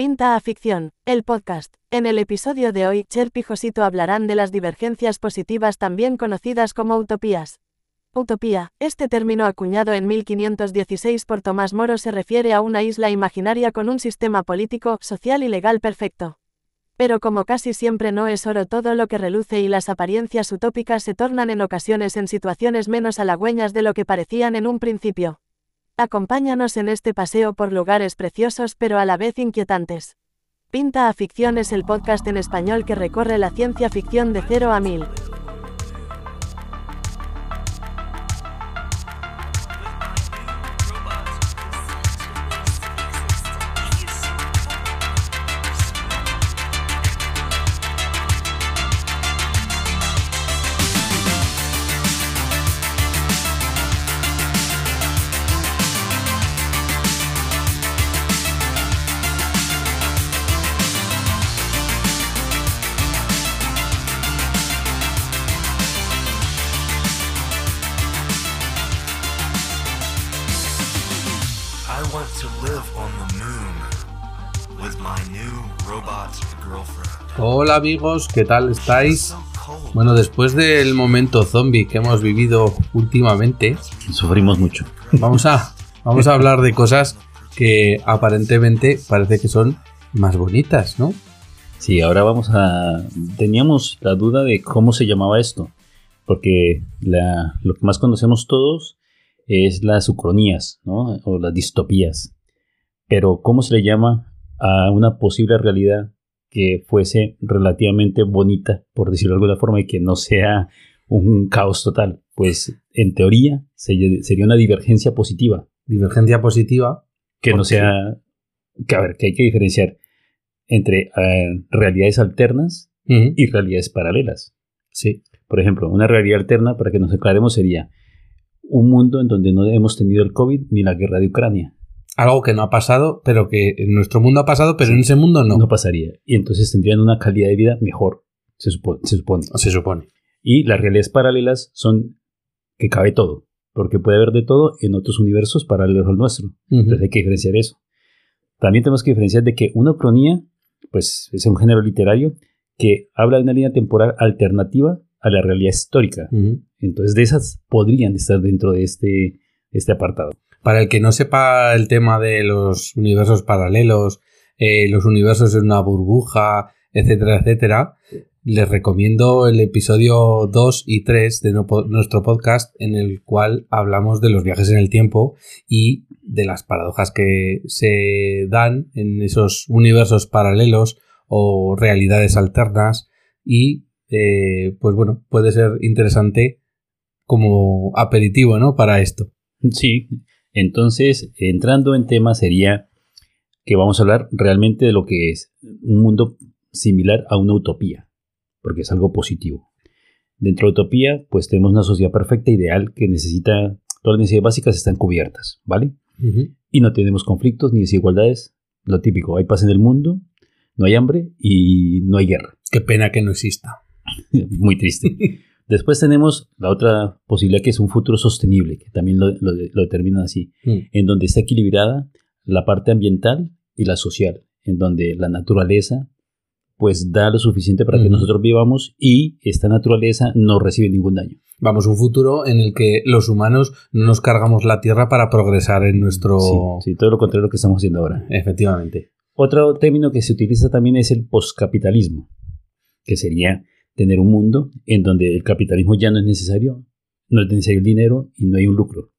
Pinta a Ficción, el podcast. En el episodio de hoy, Cherp y Josito hablarán de las divergencias positivas también conocidas como utopías. Utopía, este término acuñado en 1516 por Tomás Moro se refiere a una isla imaginaria con un sistema político, social y legal perfecto. Pero como casi siempre no es oro todo lo que reluce y las apariencias utópicas se tornan en ocasiones en situaciones menos halagüeñas de lo que parecían en un principio. Acompáñanos en este paseo por lugares preciosos pero a la vez inquietantes. Pinta a Ficción es el podcast en español que recorre la ciencia ficción de 0 a 1000. Hola amigos, ¿qué tal estáis? Bueno, después del momento zombie que hemos vivido últimamente, Sufrimos mucho. vamos a, vamos a hablar de cosas que aparentemente parece que son más bonitas, ¿no? Sí, ahora vamos a... Teníamos la duda de cómo se llamaba esto, porque la- lo que más conocemos todos es las ucronías, ¿no? O las distopías. Pero ¿cómo se le llama a una posible realidad que fuese relativamente bonita, por decirlo de alguna forma, y que no sea un caos total? Pues en teoría se- sería una divergencia positiva. Divergencia positiva. que ¿Por no sea que a ver que hay que diferenciar entre eh, realidades alternas y realidades paralelas Sí. por ejemplo una realidad alterna para que nos aclaremos sería un mundo en donde no hemos tenido el covid ni la guerra de Ucrania Algo que no ha pasado, pero que en nuestro mundo ha pasado, pero en ese mundo no. no, pasaría y entonces tendrían una calidad de vida mejor se supone, se supone Se supone. y las realidades paralelas son que cabe todo porque puede haber de todo en otros universos paralelos al nuestro Entonces hay que diferenciar eso. También tenemos que diferenciar de que una cronía, pues es un género literario que habla de una línea temporal alternativa a la realidad histórica. Entonces de esas podrían estar dentro de este, este apartado. Para el que no sepa el tema de los universos paralelos, eh, los universos en una burbuja, etcétera, etcétera, les recomiendo el episodio 2 y 3 de nuestro podcast en el cual hablamos de los viajes en el tiempo y de las paradojas que se dan en esos universos paralelos o realidades alternas y eh, pues bueno, puede ser interesante como aperitivo, ¿no? Para esto. Sí, entonces entrando en tema sería que vamos a hablar realmente de lo que es un mundo similar a una utopía, porque es algo positivo. Dentro de utopía, pues tenemos una sociedad perfecta, ideal, que necesita, todas las necesidades básicas están cubiertas, ¿vale? y no tenemos conflictos ni desigualdades. Lo típico, hay paz en el mundo, no hay hambre y no hay guerra. Qué pena que no exista. Muy triste. Después tenemos la otra posibilidad que es un futuro sostenible, que también lo, lo- lo determinan así, en donde está equilibrada la parte ambiental y la social, en donde la naturaleza pues da lo suficiente para que Ujú. nosotros vivamos y esta naturaleza no recibe ningún daño. Vamos, un futuro en el que los humanos no nos cargamos la tierra para progresar en nuestro... Sí, sí, todo lo contrario a lo que estamos haciendo ahora. Efectivamente. Otro término que se utiliza también es el postcapitalismo, que sería tener un mundo en donde el capitalismo ya no es necesario, no es necesario el dinero y no hay un lucro.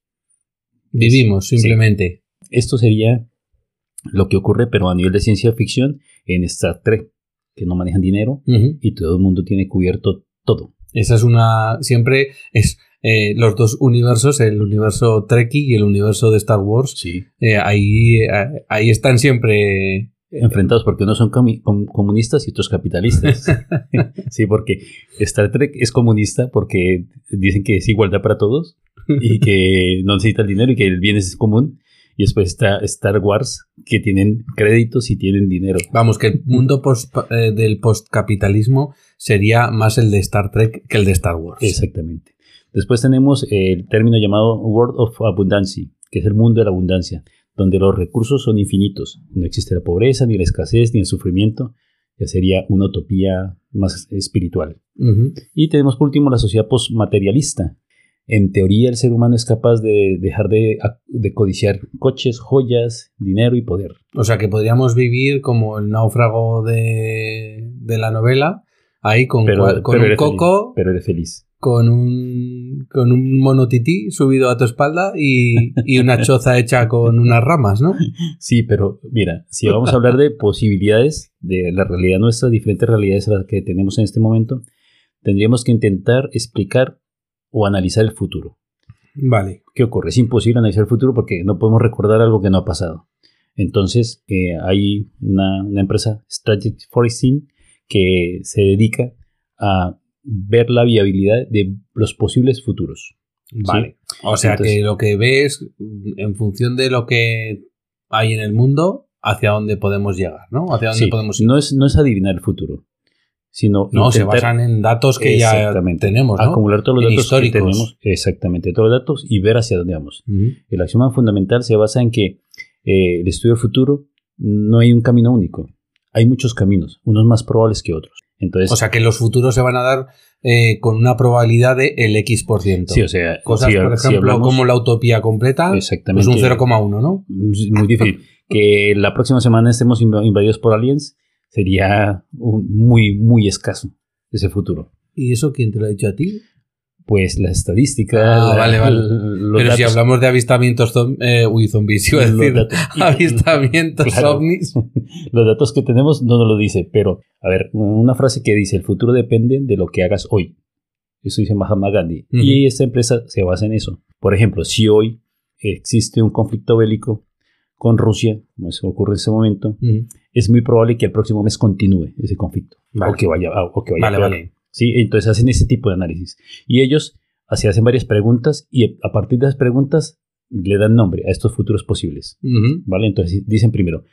Vivimos, Sí. simplemente. Esto sería lo que ocurre, pero a nivel de ciencia ficción, en Star Trek, que no manejan dinero Ujú. y todo el mundo tiene cubierto todo. Esa es una... Siempre es... eh, los dos universos, el universo Trekkie y el universo de Star Wars, Sí. eh, ahí, eh, ahí están siempre... Enfrentados porque unos son com- comunistas y otros capitalistas. sí, porque Star Trek es comunista porque dicen que es igualdad para todos y que no necesita el dinero y que el bien es común. Y después está Star Wars, que tienen créditos y tienen dinero. Vamos, que el mundo post- eh, del postcapitalismo sería más el de Star Trek que el de Star Wars. Exactamente. Después tenemos el término llamado World of Abundance, que es el mundo de la abundancia, donde los recursos son infinitos. No existe la pobreza, ni la escasez, ni el sufrimiento. Ya sería una utopía más espiritual. Y tenemos por último la sociedad postmaterialista. En teoría el ser humano es capaz de dejar de, de codiciar coches, joyas, dinero y poder. O sea que podríamos vivir como el náufrago de, de la novela, ahí con, un eres coco, feliz, pero eres feliz. con un, con un monotití subido a tu espalda y, y una choza hecha con unas ramas, ¿no? Sí, pero mira, si vamos a hablar de posibilidades de la realidad nuestra, diferentes realidades a las que tenemos en este momento, tendríamos que intentar explicar o analizar el futuro. Vale. ¿Qué ocurre? Es imposible analizar el futuro porque no podemos recordar algo que no ha pasado. Entonces, eh, hay una, una empresa, Strategic Foresting, que se dedica a ver la viabilidad de los posibles futuros. Vale. O sea Entonces- que lo que ves en función de lo que hay en el mundo, hacia dónde podemos llegar, ¿no? Hacia dónde Sí, podemos ir. no, es, no es adivinar el futuro, sino No, se basan en datos que ya tenemos, ¿no? acumular todos los En datos históricos. que tenemos, exactamente, todos los datos y ver hacia dónde vamos. El axioma fundamental se basa en que eh, el estudio del futuro no hay un camino único, hay muchos caminos, unos más probables que otros. Entonces, O sea que los futuros se van a dar eh, con una probabilidad de el X%. sí, o sea, Cosas, si- por si ejemplo, hablamos- como la utopía completa, exactamente, pues un 0,1, ¿no? es muy difícil. que la próxima semana estemos inv- invadidos por aliens sería un- muy, muy escaso ese futuro. ¿Y eso quién te lo ha dicho a ti? Pues la estadística, Ah, la- vale, vale. los Pero si hablamos de avistamientos zom- eh, uy, zombies, iba a decir, datos- avistamientos Claro. ovnis. Los datos que tenemos no nos lo dice, pero a ver, una frase que dice, el futuro depende de lo que hagas hoy. Eso dice Mahatma Gandhi. Y esta empresa se basa en eso. Por ejemplo, si hoy existe un conflicto bélico con Rusia, como eso ocurre en ese momento, es muy probable que el próximo mes continúe ese conflicto. Vale. O que vaya, o que vaya Vale, vale. ¿Sí? Entonces hacen ese tipo de análisis. Y ellos así hacen varias preguntas y a partir de esas preguntas le dan nombre a estos futuros posibles. Ujú. ¿Vale? Entonces dicen primero,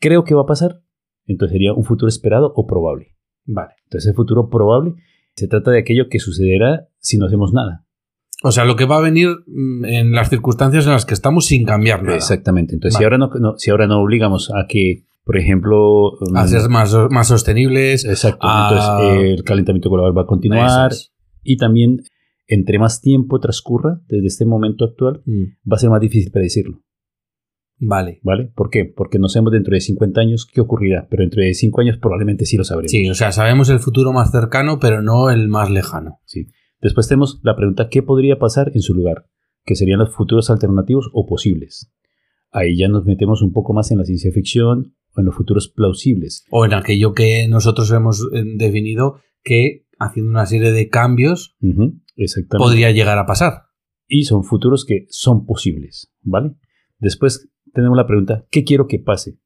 creo que va a pasar, entonces sería un futuro esperado o probable. Vale. Entonces el futuro probable se trata de aquello que sucederá si no hacemos nada. O sea, lo que va a venir mm, en las circunstancias en las que estamos sin cambiar nada. Exactamente. Entonces si, ahora no, no- si ahora no obligamos a que, por ejemplo... mm, A ser más, más sostenibles. Exacto. a- Entonces eh, el calentamiento global va a continuar y también entre más tiempo transcurra desde este momento actual, Mm, va a ser más difícil predecirlo. Vale. ¿Vale? ¿Por qué? Porque no sabemos dentro de 50 años qué ocurrirá, pero dentro de 5 años probablemente sí lo sabremos. Sí, o sea, sabemos el futuro más cercano, pero no el más lejano. Sí. Después tenemos la pregunta ¿qué podría pasar en su lugar? Que serían los futuros alternativos o posibles. Ahí ya nos metemos un poco más en la ciencia ficción o en los futuros plausibles. O en aquello que nosotros hemos eh, definido que haciendo una serie de cambios Exactamente. podría llegar a pasar. Y son futuros que son posibles, ¿vale? Después tenemos la pregunta ¿qué quiero que pase?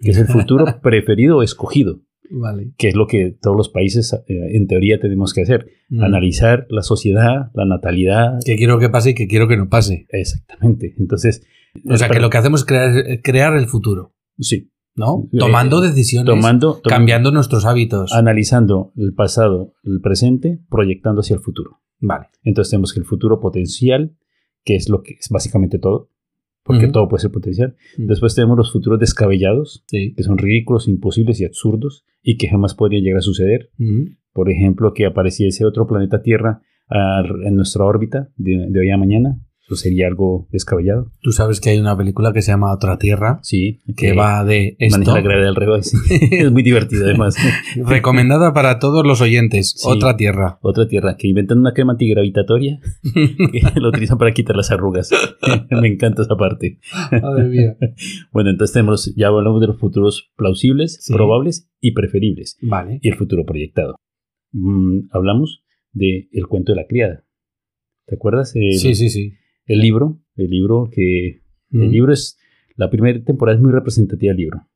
Que es el futuro preferido o escogido, Vale. que es lo que todos los países eh, en teoría tenemos que hacer. Mm. Analizar la sociedad, la natalidad. Que quiero que pase y que quiero que no pase. Exactamente. Entonces, O sea, que lo que hacemos es crear, crear el futuro, sí, ¿no? Eh, Tomando decisiones, tomando, tom- cambiando nuestros hábitos. analizando el pasado, el presente, proyectando hacia el futuro. Vale. Entonces tenemos que el futuro potencial, que es lo que es básicamente todo, porque todo puede ser potencial. Ujú. Después tenemos los futuros descabellados, Sí. que son ridículos, imposibles y absurdos y que jamás podrían llegar a suceder. Por ejemplo, que apareciese otro planeta Tierra ah, en nuestra órbita de, de hoy a mañana. Eso sería algo descabellado. Tú sabes que hay una película que se llama Otra Tierra, Sí, que va de esto. maneja la gravedad al revés. es muy divertido además. Recomendada para todos los oyentes. Sí. Otra Tierra. Otra tierra, que inventan una crema antigravitatoria que lo utilizan para quitar las arrugas. Me encanta esa parte. Madre mía. Bueno, entonces tenemos, ya hablamos de los futuros plausibles, Sí. probables y preferibles. Vale. Y el futuro proyectado. Mm, hablamos del el cuento de la criada. ¿Te acuerdas? El, Sí, sí, sí. El libro, el libro que... El libro es... La primera temporada es muy representativa del libro.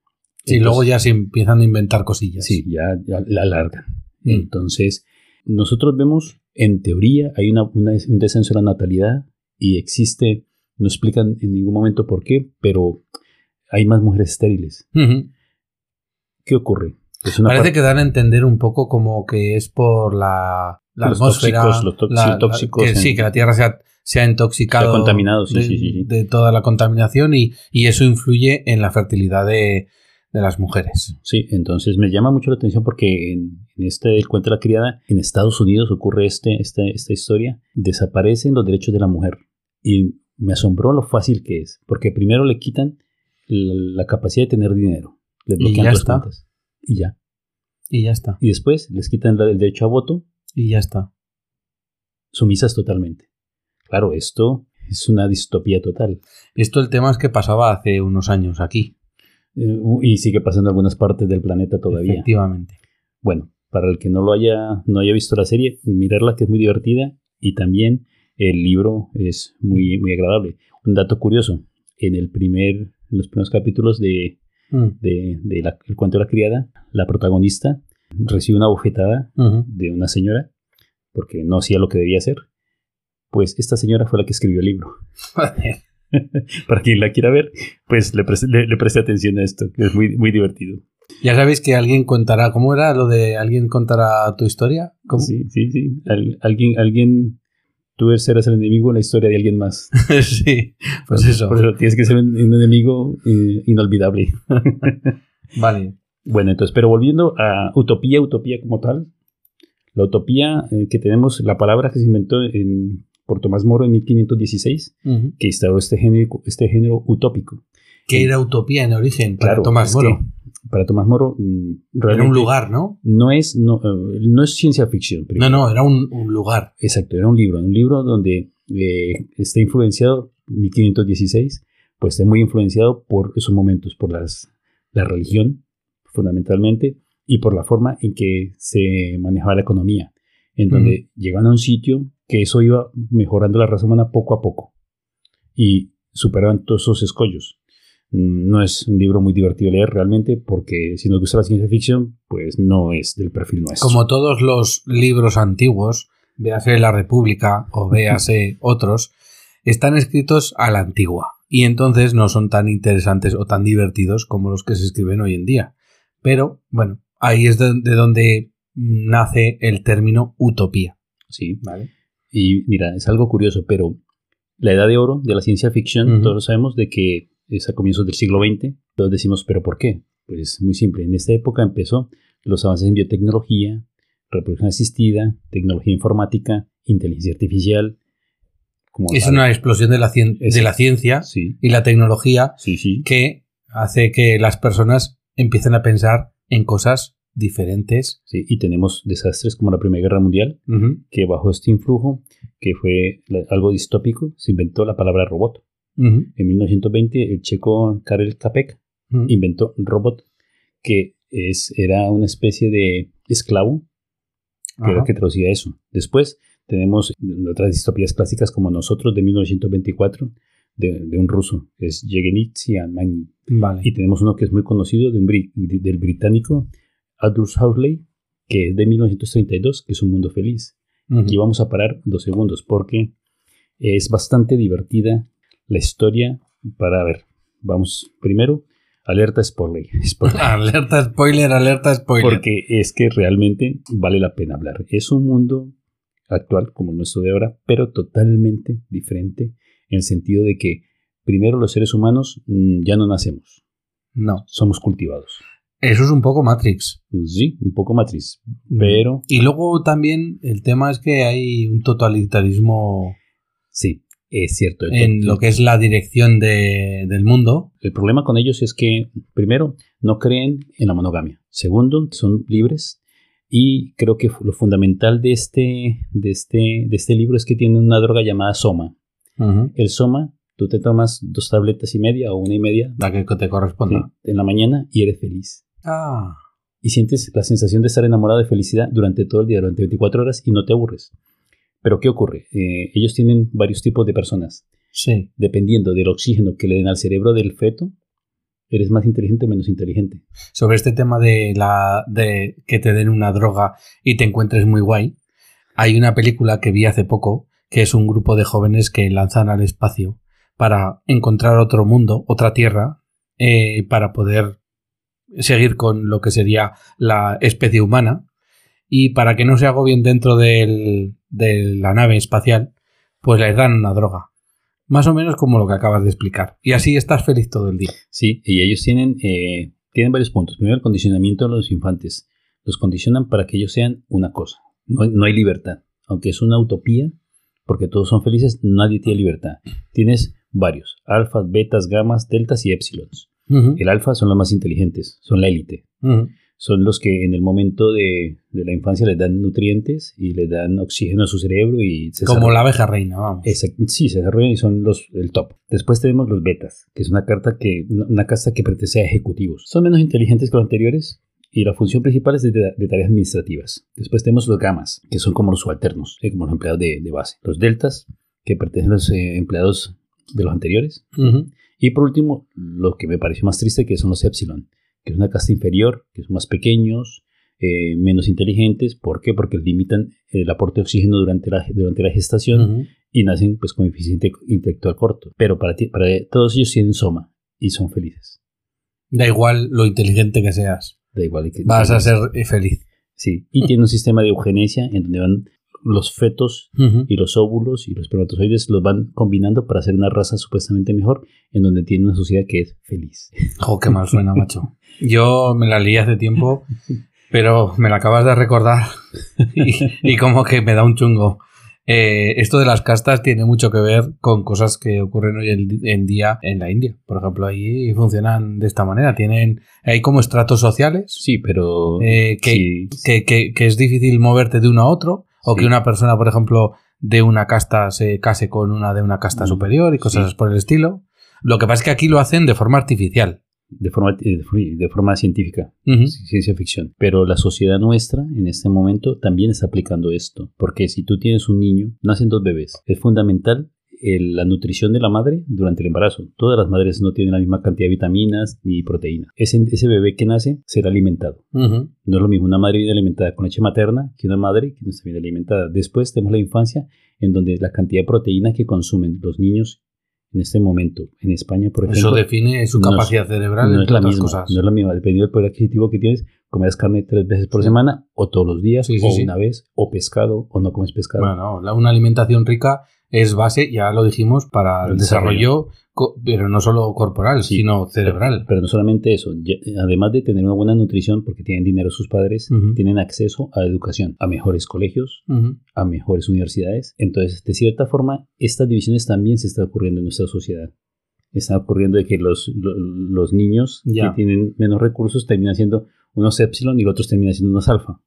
Sí, Entonces- luego ya se empiezan a inventar cosillas. Sí, ya, ya la alargan. Mm. Entonces, nosotros vemos, en teoría, hay una, una- un descenso de la natalidad y existe, no explican en ningún momento por qué, pero hay más mujeres estériles. ¿Qué ocurre? Parece parte- que dan a entender un poco como que es por la, la Los atmósfera. tóxicos, los la- la- tóxicos que en- sí, que la Tierra se ha, se ha intoxicado Se ha contaminado, sí, de, sí, sí, sí. de toda la contaminación y, y eso influye en la fertilidad de, de las mujeres. Sí, entonces me llama mucho la atención porque en, en este el cuento de la criada, en Estados Unidos ocurre este, esta, esta historia, desaparecen los derechos de la mujer. Y me asombró lo fácil que es, porque primero le quitan la, la capacidad de tener dinero, le Y bloquean ya las está. cuentas. Y ya. Y ya está. Y después les quitan el derecho a voto, Y ya está. sumisas totalmente. Claro, esto es una distopía total. Esto el tema es que pasaba hace unos años aquí. Eh, y sigue pasando en algunas partes del planeta todavía. Efectivamente. Bueno, para el que no lo haya, no haya visto la serie, mirarla que es muy divertida y también el libro es muy, muy agradable. Un dato curioso, en el primer, en los primeros capítulos de, Mm. de, de la- el cuento de la criada, la protagonista recibe una bofetada de una señora porque no hacía lo que debía hacer. Pues esta señora fue la que escribió el libro. Para quien la quiera ver, pues le preste, le, le preste atención a esto, que es muy, muy divertido. Ya sabéis que alguien contará. ¿Cómo era lo de alguien contará tu historia? ¿Cómo? Sí, sí, sí. Al- alguien, alguien, tú serás el enemigo en la historia de alguien más. sí. Pues eso. Por eso tienes que ser un, un enemigo eh, inolvidable. Vale. Bueno, entonces, pero volviendo a utopía, utopía como tal. La utopía eh, que tenemos, la palabra que se inventó en, por Tomás Moro en 1516, Ujú. que instauró este género, este género utópico. Que era utopía en origen para Claro, Tomás Moro. para Tomás Moro mm, Era un lugar, ¿no? no es, no, eh, no es ciencia ficción. No, primero. no, era un, un lugar. Exacto, era un libro, un libro donde eh, está influenciado, 1516, pues está muy influenciado por esos momentos, por las, la religión, fundamentalmente, y por la forma en que se manejaba la economía, en donde llegaban a un sitio que eso iba mejorando la raza humana poco a poco, y superaban todos esos escollos. Mm, No es un libro muy divertido leer realmente, porque si nos gusta la ciencia ficción, pues no es del perfil nuestro. Como todos los libros antiguos, véase La República o véase otros, están escritos a la antigua y entonces no son tan interesantes o tan divertidos como los que se escriben hoy en día. Pero bueno, ahí es de, de donde nace el término utopía. Sí, ¿vale? Y mira, es algo curioso, pero la edad de oro de la ciencia ficción, todos sabemos de que es a comienzos del siglo XX. Todos decimos, ¿pero por qué? Pues muy simple. En esta época empezó los avances en biotecnología, reproducción asistida, tecnología informática, inteligencia artificial. Como Es tal. una explosión de la, cien- de la ciencia Sí, y la tecnología sí, sí. que hace que las personas empiecen a pensar en cosas diferentes. sí. Y tenemos desastres como la Primera Guerra Mundial, Ujú, que bajo este influjo, que fue algo distópico, se inventó la palabra robot. ujú, En 1920, el checo Karel Capek ujú. inventó un robot que es, era una especie de esclavo que, era que traducía eso. Después tenemos otras distopías clásicas como Nosotros de 1924 de, de un ruso, que es Yevgeny Tsiamanyi. Vale. Y tenemos uno que es muy conocido de un bri- del británico Aldous Huxley, que es de 1932, que es Un Mundo Feliz. Ujú. Aquí vamos a parar dos segundos porque es bastante divertida la historia para ver. Vamos primero, alerta spoiler. spoiler. Alerta spoiler, alerta spoiler. Porque es que realmente vale la pena hablar. Es un mundo actual como el nuestro de ahora, pero totalmente diferente en el sentido de que primero los seres humanos mm, ya no nacemos, No. somos cultivados. Eso es un poco Matrix. Sí, un poco matriz, pero Y luego también el tema es que hay un totalitarismo sí, es cierto. en lo que es la dirección de- del mundo. El problema con ellos es que, primero, no creen en la monogamia. Segundo, son libres. Y creo que lo fundamental de este, de este, de este libro es que tienen una droga llamada Soma. El Soma, tú te tomas dos tabletas y media o una y media La que te corresponda. sí, en la mañana y eres feliz. Ah. Y sientes la sensación de estar enamorado de felicidad durante todo el día, durante 24 horas y no te aburres. Pero ¿qué ocurre? Eh, ellos tienen varios tipos de personas. Sí. Dependiendo del oxígeno que le den al cerebro del feto, eres más inteligente o menos inteligente. Sobre este tema de la de que te den una droga y te encuentres muy guay, hay una película que vi hace poco que es un grupo de jóvenes que lanzan al espacio para encontrar otro mundo, otra tierra, eh, para poder seguir con lo que sería la especie humana y para que no se agobien dentro de la nave espacial, pues les dan una droga. Más o menos como lo que acabas de explicar. Y así estás feliz todo el día. Sí, y ellos tienen, eh, tienen varios puntos. Primero, el condicionamiento de los infantes. Los condicionan para que ellos sean una cosa. No, no hay libertad. Aunque es una utopía, porque todos son felices, nadie tiene libertad. Tienes varios, alfas, betas, gamas, deltas y épsilons. El alfa son los más inteligentes, son la élite. Son los que en el momento de, de la infancia les dan nutrientes y les dan oxígeno a su cerebro y se Como la abeja reina, vamos. Sí, se desarrollan y son los el top. Después tenemos los betas, que es una carta que una, casta que pertenece a ejecutivos. Son menos inteligentes que los anteriores y la función principal es de, de tareas administrativas. Después tenemos los gamas, que son como los subalternos, eh, como los empleados de, de base. Los deltas, que pertenecen a los eh, empleados de los anteriores. Ujú. Y por último, lo que me pareció más triste, que son los epsilon, que es una casta inferior, que son más pequeños, eh, menos inteligentes. ¿Por qué? Porque limitan el aporte de oxígeno durante la, durante la gestación y nacen pues con eficiente intelectual corto. Pero para, ti- para todos ellos tienen soma y son felices. Da igual lo inteligente que seas. Da igual. que- Vas a ser eh, feliz. Sí. Y tiene un sistema de eugenesia en donde van los fetos Ujú. y los óvulos y los espermatozoides los van combinando para hacer una raza supuestamente mejor en donde tiene una sociedad que es feliz. Jo, qué mal suena, macho. Yo me la lié hace tiempo, pero me la acabas de recordar y, y como que me da un chungo. Eh, esto de las castas tiene mucho que ver con cosas que ocurren hoy en, en día en la India. Por ejemplo, ahí funcionan de esta manera. Tienen, hay como estratos sociales Sí, pero... eh, que, sí, que, que- que es difícil moverte de uno a otro, o Sí. que una persona, por ejemplo, de una casta se case con una de una casta Mm, superior y cosas sí. por el estilo. Lo que pasa es que aquí lo hacen de forma artificial. de forma, eh, de forma científica, ciencia ficción. Pero la sociedad nuestra en este momento también está aplicando esto. Porque si tú tienes un niño, nacen dos bebés. Es fundamental la nutrición de la madre durante el embarazo. Todas las madres no tienen la misma cantidad de vitaminas ni proteínas. Ese, ese bebé que nace será alimentado. No es lo mismo una madre bien alimentada con leche materna que una madre que no está bien alimentada. Después tenemos la infancia en donde la cantidad de proteína que consumen los niños en este momento en España, por ejemplo, Eso define su no capacidad cerebral, no es la misma. cosas. No es la misma. Dependiendo del poder adquisitivo que tienes, comerás carne tres veces por Sí. semana, o todos los días, Sí, sí, o una vez, o pescado, o no comes pescado. Bueno, la- una alimentación rica es base, ya lo dijimos, para el desarrollo, pero no solo corporal, Sí. sino cerebral. Pero no solamente eso, además de tener una buena nutrición, porque tienen dinero sus padres, tienen acceso a educación, a mejores colegios, a mejores universidades. Entonces, de cierta forma, estas divisiones también se están ocurriendo en nuestra sociedad. Está ocurriendo de que los, lo- los niños Ya. que tienen menos recursos terminan siendo unos epsilon y los otros terminan siendo unos alfa.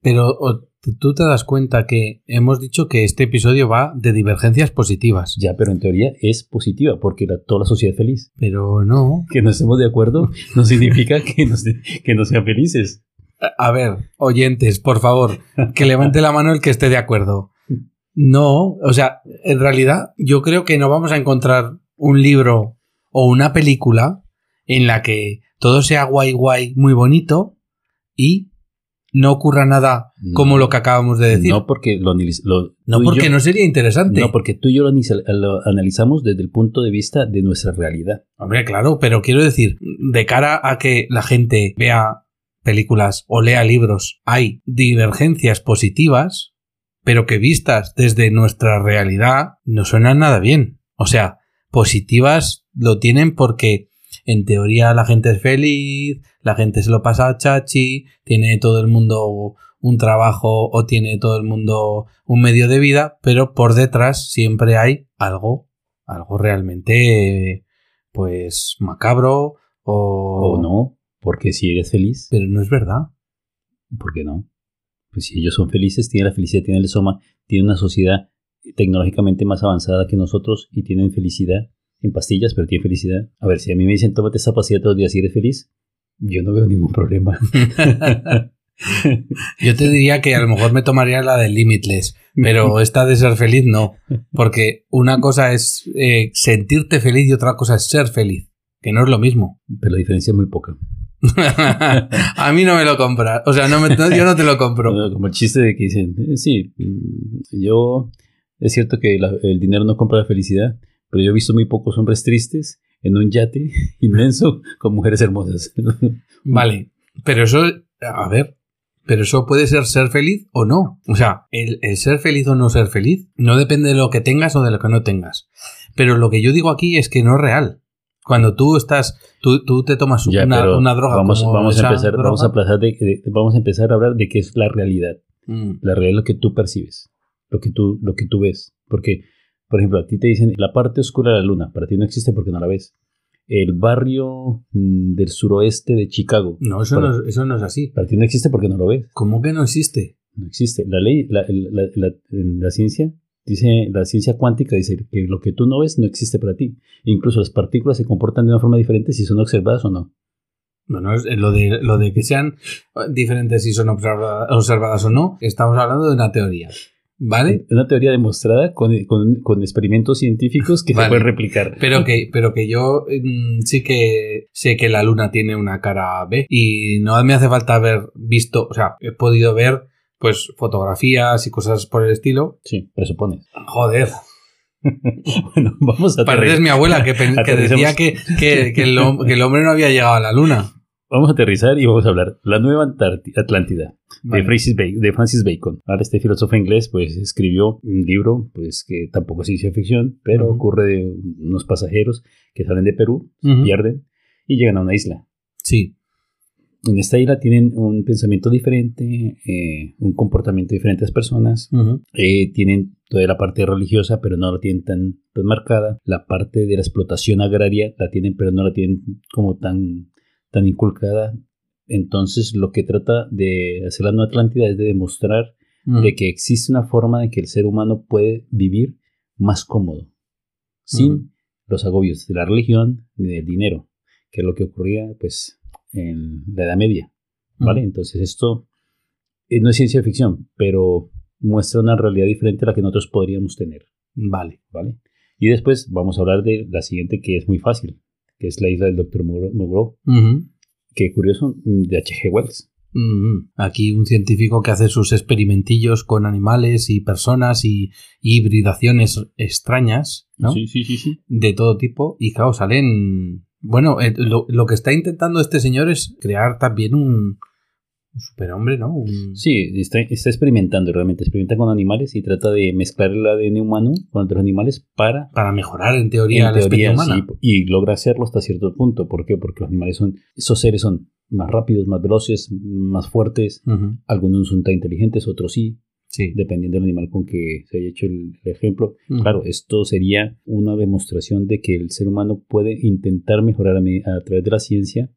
Pero o- tú te das cuenta que hemos dicho que este episodio va de divergencias positivas. Ya, pero en teoría es positiva porque la- toda la sociedad es feliz. Pero no. Que no estemos de acuerdo no significa que que no sean felices. A ver, oyentes, por favor, que levante la mano el que esté de acuerdo. No, o sea, en realidad yo creo que no vamos a encontrar un libro o una película en la que todo sea guay guay, muy bonito y no ocurra nada como lo que acabamos de decir. No porque lo, lo- No porque yo- no sería interesante. No, porque tú y yo lo, lo analizamos desde el punto de vista de nuestra realidad. Hombre, claro, pero quiero decir, de cara a que la gente vea películas o lea libros, hay divergencias positivas, pero que vistas desde nuestra realidad no suenan nada bien. O sea, positivas lo tienen porque en teoría la gente es feliz, la gente se lo pasa chachi, tiene todo el mundo un trabajo o tiene todo el mundo un medio de vida, pero por detrás siempre hay algo, algo realmente pues macabro o, O no, porque si eres feliz, Pero no es verdad. ¿por qué no? Pues si ellos son felices, tienen la felicidad, tienen el soma, tienen una sociedad tecnológicamente más avanzada que nosotros y tienen felicidad en pastillas, pero tienen felicidad. A ver, si a mí me dicen tómate esta pastilla todos los días y eres feliz, yo no veo ningún problema. Yo te diría que a lo mejor me tomaría la de Limitless, pero esta de ser feliz no. Porque una cosa es eh, sentirte feliz y otra cosa es ser feliz, que no es lo mismo. pero la diferencia es muy poca. a mí no me lo compras. O sea, no me- no, yo no te lo compro. No, Como el chiste de que dicen, eh, sí, mm, yo, es cierto que la- el dinero no compra la felicidad, pero yo he visto muy pocos hombres tristes en un yate inmenso con mujeres hermosas. Vale, pero eso, a ver, Pero eso puede ser ser feliz o no. O sea, el, el ser feliz o no ser feliz no depende de lo que tengas o de lo que no tengas. Pero lo que yo digo aquí es que no es real. Cuando tú estás, tú, tú te tomas Ya, una, una droga vamos, como vamos, a empezar, vamos, a droga, aplazar de- de- vamos a empezar a hablar de qué es la realidad. mm, La realidad es lo que tú percibes, lo que tú, lo que tú ves. Porque, por ejemplo, a ti te dicen la parte oscura de la luna, para ti no existe porque no la ves. El barrio mm, del suroeste de Chicago, No, eso para, no, es- eso no es así. para ti no existe porque no lo ves. ¿Cómo que no existe? No existe. La ley, la, la- la- la ciencia dice, la ciencia cuántica dice que lo que tú no ves no existe para ti. Incluso las partículas se comportan de una forma diferente si son observadas o no. Bueno, es- lo de, lo de que sean diferentes si son observa- observadas o no, estamos hablando de una teoría. ¿Vale? Una teoría demostrada con, con- con experimentos científicos que Vale. se pueden replicar. Pero que, pero que yo mm, sí que sé que la luna tiene una cara B y no me hace falta haber visto, o sea, he podido ver pues fotografías y cosas por el estilo. Sí, presupones. Joder, Bueno, vamos a pareces mi abuela que, que decía que, que, el, que el hombre no había llegado a la luna. Vamos a aterrizar y vamos a hablar. La nueva Atlántida Vale. de, Francis Bacon, de Francis Bacon. Ahora este filósofo inglés pues escribió un libro pues que tampoco es ciencia ficción, pero ocurre de unos pasajeros que salen de Perú, se Ujú. pierden y llegan a una isla. Sí. En esta isla tienen un pensamiento diferente, eh, un comportamiento diferente a las personas. Eh, tienen toda la parte religiosa, pero no la tienen tan, tan marcada. La parte de la explotación agraria la tienen, pero no la tienen como tan, tan inculcada. Entonces, lo que trata de hacer la Nueva Atlántida es de demostrar Ujú. de que existe una forma de que el ser humano puede vivir más cómodo, sin Ujú. los agobios de la religión ni del dinero, que es lo que ocurría pues en la Edad Media. ¿Vale? Ujú. Entonces esto eh, no es ciencia ficción, pero muestra una realidad diferente a la que nosotros podríamos tener, Vale. ¿vale? Y después vamos a hablar de la siguiente que es muy fácil, que es la isla del Dr. Monroe, Ujú. que curioso, mm, de H.G. Wells. Aquí un científico que hace sus experimentillos con animales y personas y, y hibridaciones extrañas, ¿no? sí, sí, sí. De todo tipo. Y claro, salen. Bueno, lo, lo que está intentando este señor es crear también un, un superhombre, ¿no? Un- Sí, está, está experimentando realmente, experimenta con animales y trata de mezclar el ADN humano con otros animales para Para mejorar, en teoría, en la especie teoría, humana. sí, y logra hacerlo hasta cierto punto. ¿Por qué? Porque los animales son, esos seres son más rápidos, más veloces, más fuertes. Ujú, Algunos no son tan inteligentes, otros sí, Sí. dependiendo del animal con que se haya hecho el, ejemplo. Claro, esto sería una demostración de que el ser humano puede intentar mejorar a, través de la ciencia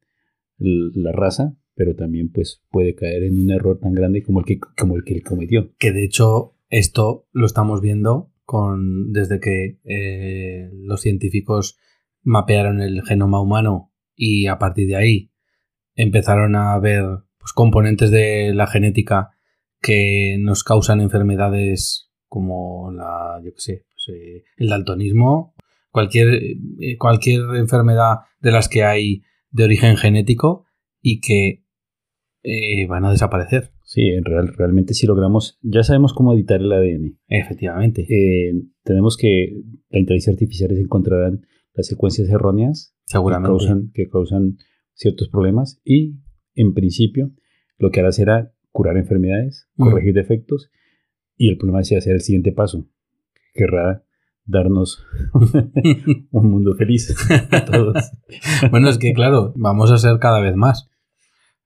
la raza, pero también pues puede caer en un error tan grande como el que, como el que él cometió. Que de hecho, esto lo estamos viendo con desde que eh, los científicos mapearon el genoma humano y a partir de ahí empezaron a ver pues, componentes de la genética que nos causan enfermedades como la, yo qué sé, pues, eh, el daltonismo, cualquier, eh, cualquier enfermedad de las que hay de origen genético y que eh, van a desaparecer. Sí, en real, realmente si logramos, ya sabemos cómo editar el ADN. Efectivamente. Eh, tenemos que la inteligencia artificial encontrarán las secuencias erróneas que seguramente. causan, que causan ciertos problemas y en principio lo que hará será curar enfermedades, Mm. corregir defectos y el problema es hacer el siguiente paso. Querrá darnos un mundo feliz a todos. Bueno, es que claro, vamos a ser cada vez más.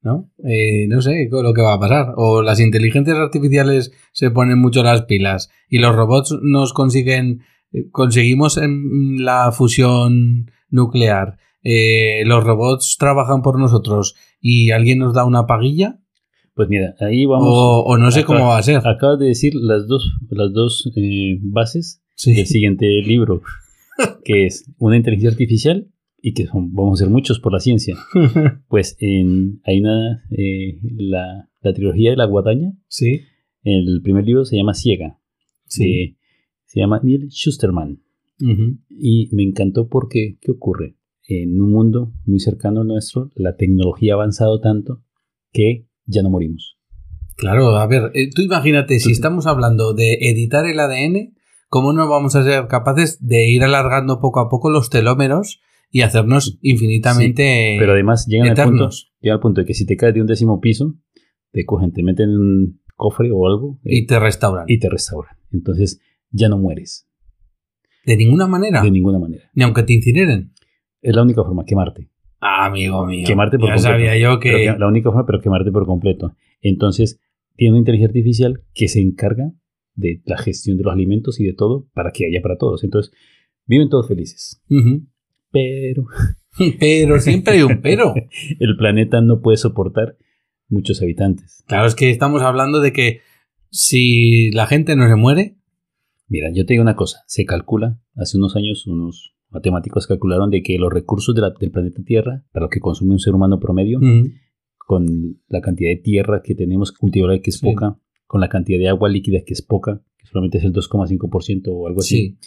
¿No? Eh, no sé lo que va a pasar. O las inteligencias artificiales se ponen mucho las pilas y los robots nos consiguen. eh, Conseguimos en la fusión nuclear. eh, los robots trabajan por nosotros y alguien nos da una paguilla. Pues mira, ahí vamos. O, o no sé Acaba- cómo va a ser. Acabas de decir las dos, las dos eh, bases Sí. del siguiente libro, que es una inteligencia artificial y que son, vamos a ser muchos por la ciencia. Pues en, hay una, eh, la, la trilogía de la guadaña, sí. el primer libro se llama Ciega, Sí. se llama Neil Schusterman. Y me encantó porque, ¿qué ocurre? En un mundo muy cercano al nuestro, la tecnología ha avanzado tanto que ya no morimos. Claro, a ver, eh, tú imagínate, si estamos hablando de editar el ADN, ¿cómo no vamos a ser capaces de ir alargando poco a poco los telómeros y hacernos infinitamente Pero además llegan al, punto, eternos? llegan al punto de que si te caes de un décimo piso, te cogen, te meten en un cofre o algo eh, Y te restauran. y te restauran. Entonces ya no mueres, De ninguna manera. de ninguna manera. Ni aunque te incineren. Es la única forma, quemarte. Ah, amigo mío. Quemarte por ya completo. sabía yo que. Pero la única forma, pero quemarte por completo. Entonces, tiene una inteligencia artificial que se encarga de la gestión de los alimentos y de todo para que haya para todos. Entonces, viven todos felices. Ujú. Pero Pero siempre hay un pero. el planeta no puede soportar muchos habitantes. Claro, es que estamos hablando de que si la gente no se muere. Mira, yo te digo una cosa, se calcula, hace unos años unos matemáticos calcularon de que los recursos de la- del planeta Tierra, para lo que consume un ser humano promedio, con la cantidad de tierra que tenemos que cultivar que es Sí. poca, con la cantidad de agua líquida que es poca, que solamente es el 2,5% o algo así,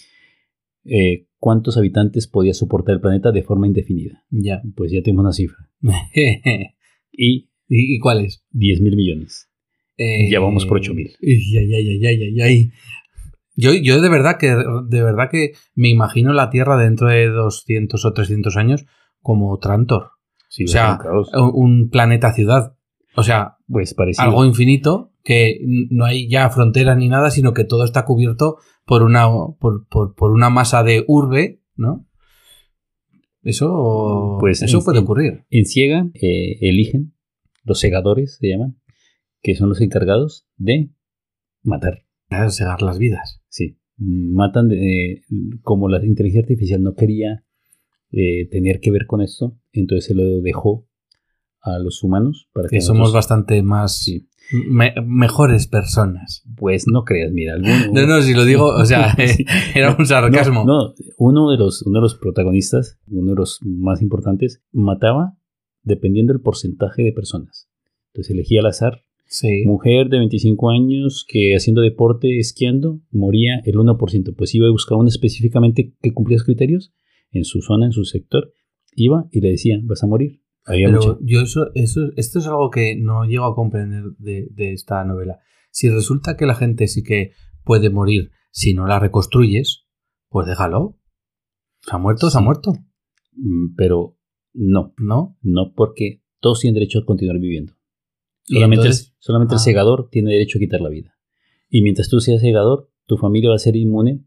Sí, eh, ¿cuántos habitantes podía soportar el planeta de forma indefinida? ya. Pues ya tenemos una cifra. Y ¿Y, cuál es? 10 mil millones. Eh, Ya vamos por 8.000. y Ay, ay, ay, ay, ay, ay. Yo, yo de verdad que de verdad que me imagino la Tierra dentro de 200 o 300 años como Trantor. Sí, O sea, un planeta ciudad. O sea, pues parecido. algo infinito que no hay ya fronteras ni nada, sino que todo está cubierto por una por, por- por una masa de urbe, ¿no? Eso Pues, eso en- puede ocurrir. En Ciega eh, eligen, los segadores se llaman, que son los encargados de matar. Claro, Segar las vidas. Sí, matan, de- eh, como la inteligencia artificial no quería eh, tener que ver con esto, entonces se lo dejó a los humanos para que Que somos nosotros- bastante más Sí. Me- mejores personas. Pues no creas, mira, alguno, No, no, si lo digo, o sea, era un sarcasmo. No, no, uno de los uno de los protagonistas, uno de los más importantes, mataba dependiendo del porcentaje de personas. Entonces elegía al azar Sí. Mujer de 25 años que haciendo deporte, esquiando, moría el 1%. Pues iba y buscaba uno específicamente que cumplía los criterios en su zona, en su sector. Iba y le decía, vas a morir. Había Pero mucha- yo eso, eso, esto es algo que no llego a comprender de, de esta novela. Si resulta que la gente sí que puede morir si no la reconstruyes, pues déjalo. Se ha muerto, se ha muerto, Mm, Pero no, ¿no? no porque todos tienen derecho a continuar viviendo. Solamente, entonces- el, solamente el ah. segador tiene derecho a quitar la vida. Y mientras tú seas segador, tu familia va a ser inmune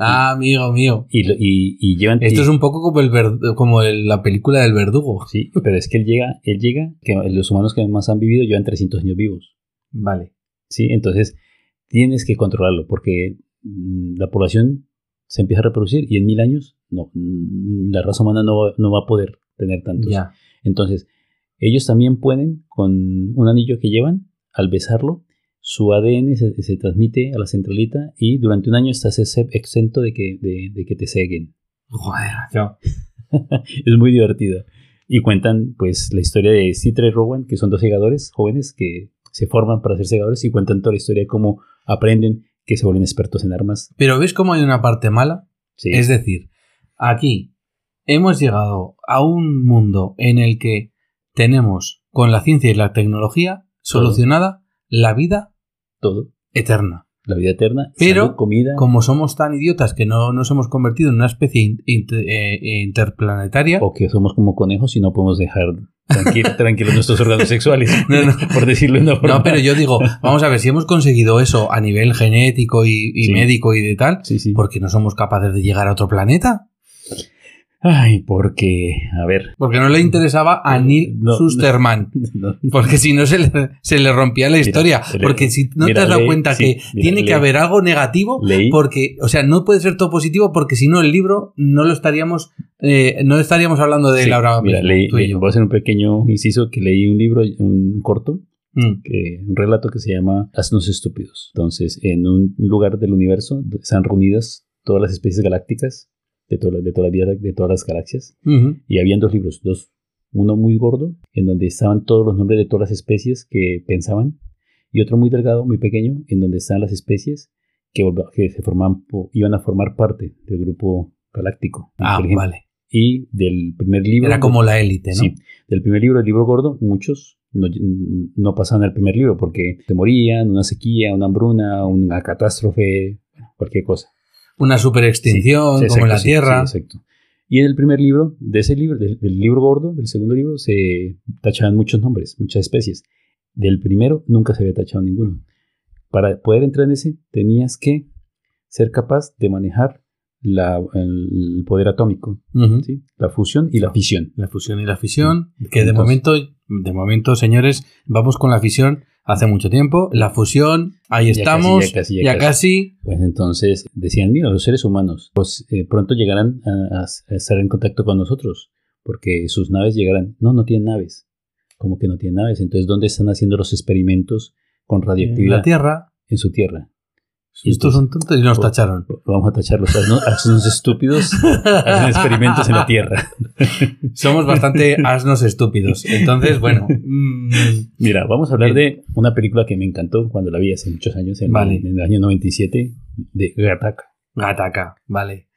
Ah, amigo mío. y, y, y llevan... Esto y- es un poco como, el verd- como el- la película del verdugo. Sí, pero es que él llega, él llega, que los humanos que más han vivido llevan 300 años vivos. Vale. ¿sí? Entonces, tienes que controlarlo porque mm, la población se empieza a reproducir y en mil años no, mm, la raza humana no va, no va a poder tener tantos. Ya. Entonces, ellos también pueden, con un anillo que llevan, al besarlo, su ADN se, se transmite a la centralita y durante un año estás ex- exento de que, de, de que te seguen. Joder, es muy divertido. Y cuentan, pues, la historia de Citra y Rowan, que son dos segadores jóvenes que se forman para ser segadores y cuentan toda la historia de cómo aprenden, que se vuelven expertos en armas. Pero ¿ves cómo hay una parte mala? Sí. Es decir, aquí hemos llegado a un mundo en el que tenemos con la ciencia y la tecnología solucionada la vida todo. eterna. La vida eterna. Pero, salud, comida. Como somos tan idiotas que no nos hemos convertido en una especie in- inter- eh, interplanetaria, O que somos como conejos y no podemos dejar tranqui- tranquilos nuestros órganos sexuales. No, no. Por decirlo de una forma. no, pero yo digo, vamos a ver, si hemos conseguido eso a nivel genético y, y Sí. médico y de tal, Sí, sí. ¿por qué no somos capaces de llegar a otro planeta? Ay, porque. A ver. Porque no le interesaba a Neil No. Susterman. no. Porque si no se le, se le rompía la historia. porque si no mira, te has dado cuenta sí, que mira, tiene que haber algo negativo, Leí. porque, o sea, no puede ser todo positivo porque si no el libro no lo estaríamos, eh, no estaríamos hablando de Sí, ahora mira, leí, tú y leí- yo. voy a hacer un pequeño inciso que leí un libro, un corto, Mm, que, un relato que se llama Asnos Estúpidos. Entonces, en un lugar del universo están reunidas todas las especies galácticas de, de, toda la de todas las galaxias. Y habían dos libros, dos. Uno muy gordo, en donde estaban todos los nombres de todas las especies que pensaban. Y otro muy delgado, muy pequeño, en donde están las especies que, que se formaban, iban a formar parte del grupo galáctico. Ah, vale. Y del primer libro... Era como la élite, ¿no? Sí, del primer libro, el libro gordo, muchos no, no pasaban al primer libro porque se morían, una sequía, una hambruna, una catástrofe, cualquier cosa. Una super extinción, Sí, como en exacto, la Tierra. sí, exacto. Y en el primer libro, de ese libro, del, del libro gordo, del segundo libro, se tachaban muchos nombres, muchas especies. Del primero nunca se había tachado ninguno. Para poder entrar en ese, tenías que ser capaz de manejar la- el poder atómico. ¿sí? la fusión y la fisión. La fusión y la fisión, que de Entonces- momento, de momento, señores, vamos con la fisión hace mucho tiempo. La fusión, ahí Ya casi, estamos, ya casi, ya ya casi. Pues entonces decían, mira, los seres humanos, pues eh, pronto llegarán a, a estar en contacto con nosotros, porque sus naves llegarán. No, no tienen naves. ¿Cómo que no tienen naves? Entonces, ¿dónde están haciendo los experimentos con En radioactividad? la Tierra, En su tierra. Y estos son tontos y nos pues, tacharon. Vamos a tacharlos. Asnos, asnos estúpidos hacen experimentos en la Tierra. Somos bastante asnos estúpidos. Entonces, bueno. mm, Mira, vamos a hablar de una película que me encantó cuando la vi hace muchos años, en, Vale. en el año 97, de Gattaca. Gataca, vale.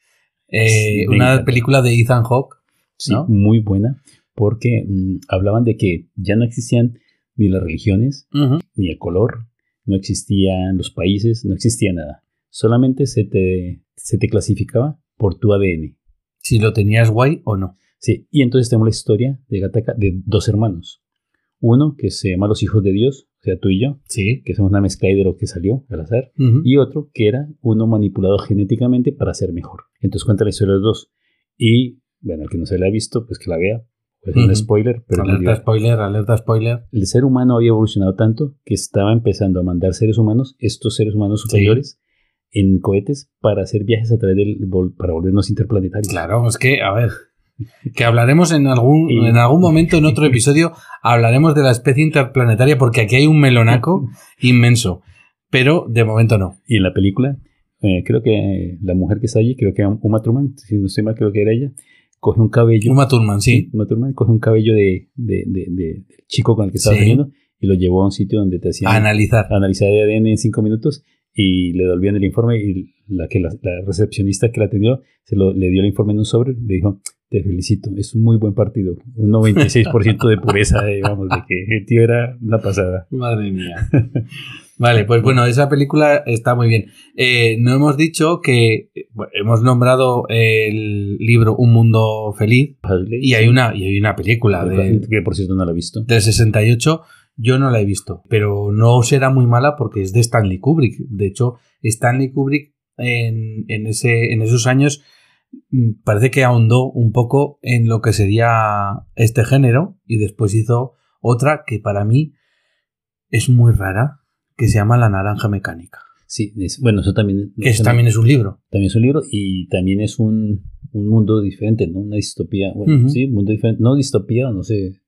Eh, Sí, una película de Ethan Hawke. Sí, muy buena, porque mm, hablaban de que ya no existían ni las religiones, ni el color, no existían los países, no existía nada. Solamente se te, se te clasificaba por tu ADN. Si lo tenías guay o no. Sí, y entonces tenemos la historia de Gattaca de dos hermanos. Uno que se llama Los Hijos de Dios, o sea, tú y yo, Sí. que somos una mezcla de lo que salió al azar. Y otro que era uno manipulado genéticamente para ser mejor. Entonces cuenta la historia de los dos. Y bueno, el que no se la ha visto, pues que la vea. Pues un Ujú. spoiler, pero alerta divertido. spoiler, alerta spoiler. el ser humano había evolucionado tanto que estaba empezando a mandar seres humanos, estos seres humanos Sí. superiores, en cohetes para hacer viajes a través del para volvernos interplanetarios. Claro, es que, a ver, que hablaremos en algún, Y- en algún momento, en otro episodio, hablaremos de la especie interplanetaria porque aquí hay un melonaco inmenso. Pero de momento no. Y en la película, eh, creo que la mujer que está allí, creo que Uma Thurman, si no estoy mal, creo que era ella, coge un cabello. Uma Thurman, sí. Uma Thurman coge un cabello de, de, de- de- del chico con el que estaba Sí. saliendo y lo llevó a un sitio donde te hacían A analizar. analizar el ADN en cinco minutos y le devolvían el informe y la que la, la recepcionista que la atendió se lo, le dio el informe en un sobre le dijo te felicito, es un muy buen partido un 96% de pureza digamos de que el tío era una pasada Madre mía. Vale, pues bueno, esa película está muy bien. Eh, no hemos dicho que eh, bueno, hemos nombrado el libro Un Mundo Feliz y hay una, y hay una película de, que por cierto no la he visto del 68. Yo no la he visto, pero no será muy mala porque es de Stanley Kubrick. De hecho, Stanley Kubrick en, en, ese, en esos años mm, parece que ahondó un poco en lo que sería este género y después hizo otra que para mí es muy rara, que se llama La Naranja Mecánica. sí es- bueno eso también Que eso también es un libro. también es un libro y también es un, un mundo diferente no una distopía bueno Ujú. sí un mundo diferente no distopía no sé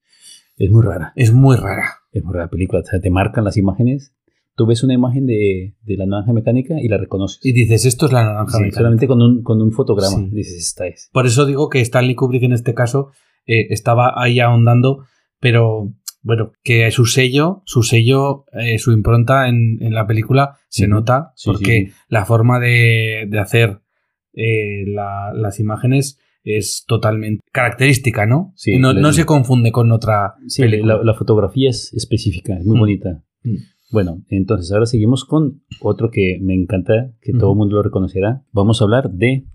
es muy rara Es muy rara. Es por la película, o sea, te marcan las imágenes. Tú ves una imagen de, de la naranja mecánica y la reconoces. Y dices, esto es la naranja Sí, mecánica. solamente con un, con un fotograma. Sí. Dices, esta es. Por eso digo que Stanley Kubrick en este caso eh, estaba ahí ahondando, pero bueno, que su sello, su sello, eh, su impronta en, en la película se nota, Sí, porque sí, la forma de, de hacer eh, la- las imágenes es totalmente característica, ¿no? Sí, no, se confunde con otra Sí, película. la, la fotografía es específica, es muy Mm. bonita. Mm. Bueno, entonces ahora seguimos con otro que me encanta, que todo el mundo lo reconocerá. Vamos a hablar de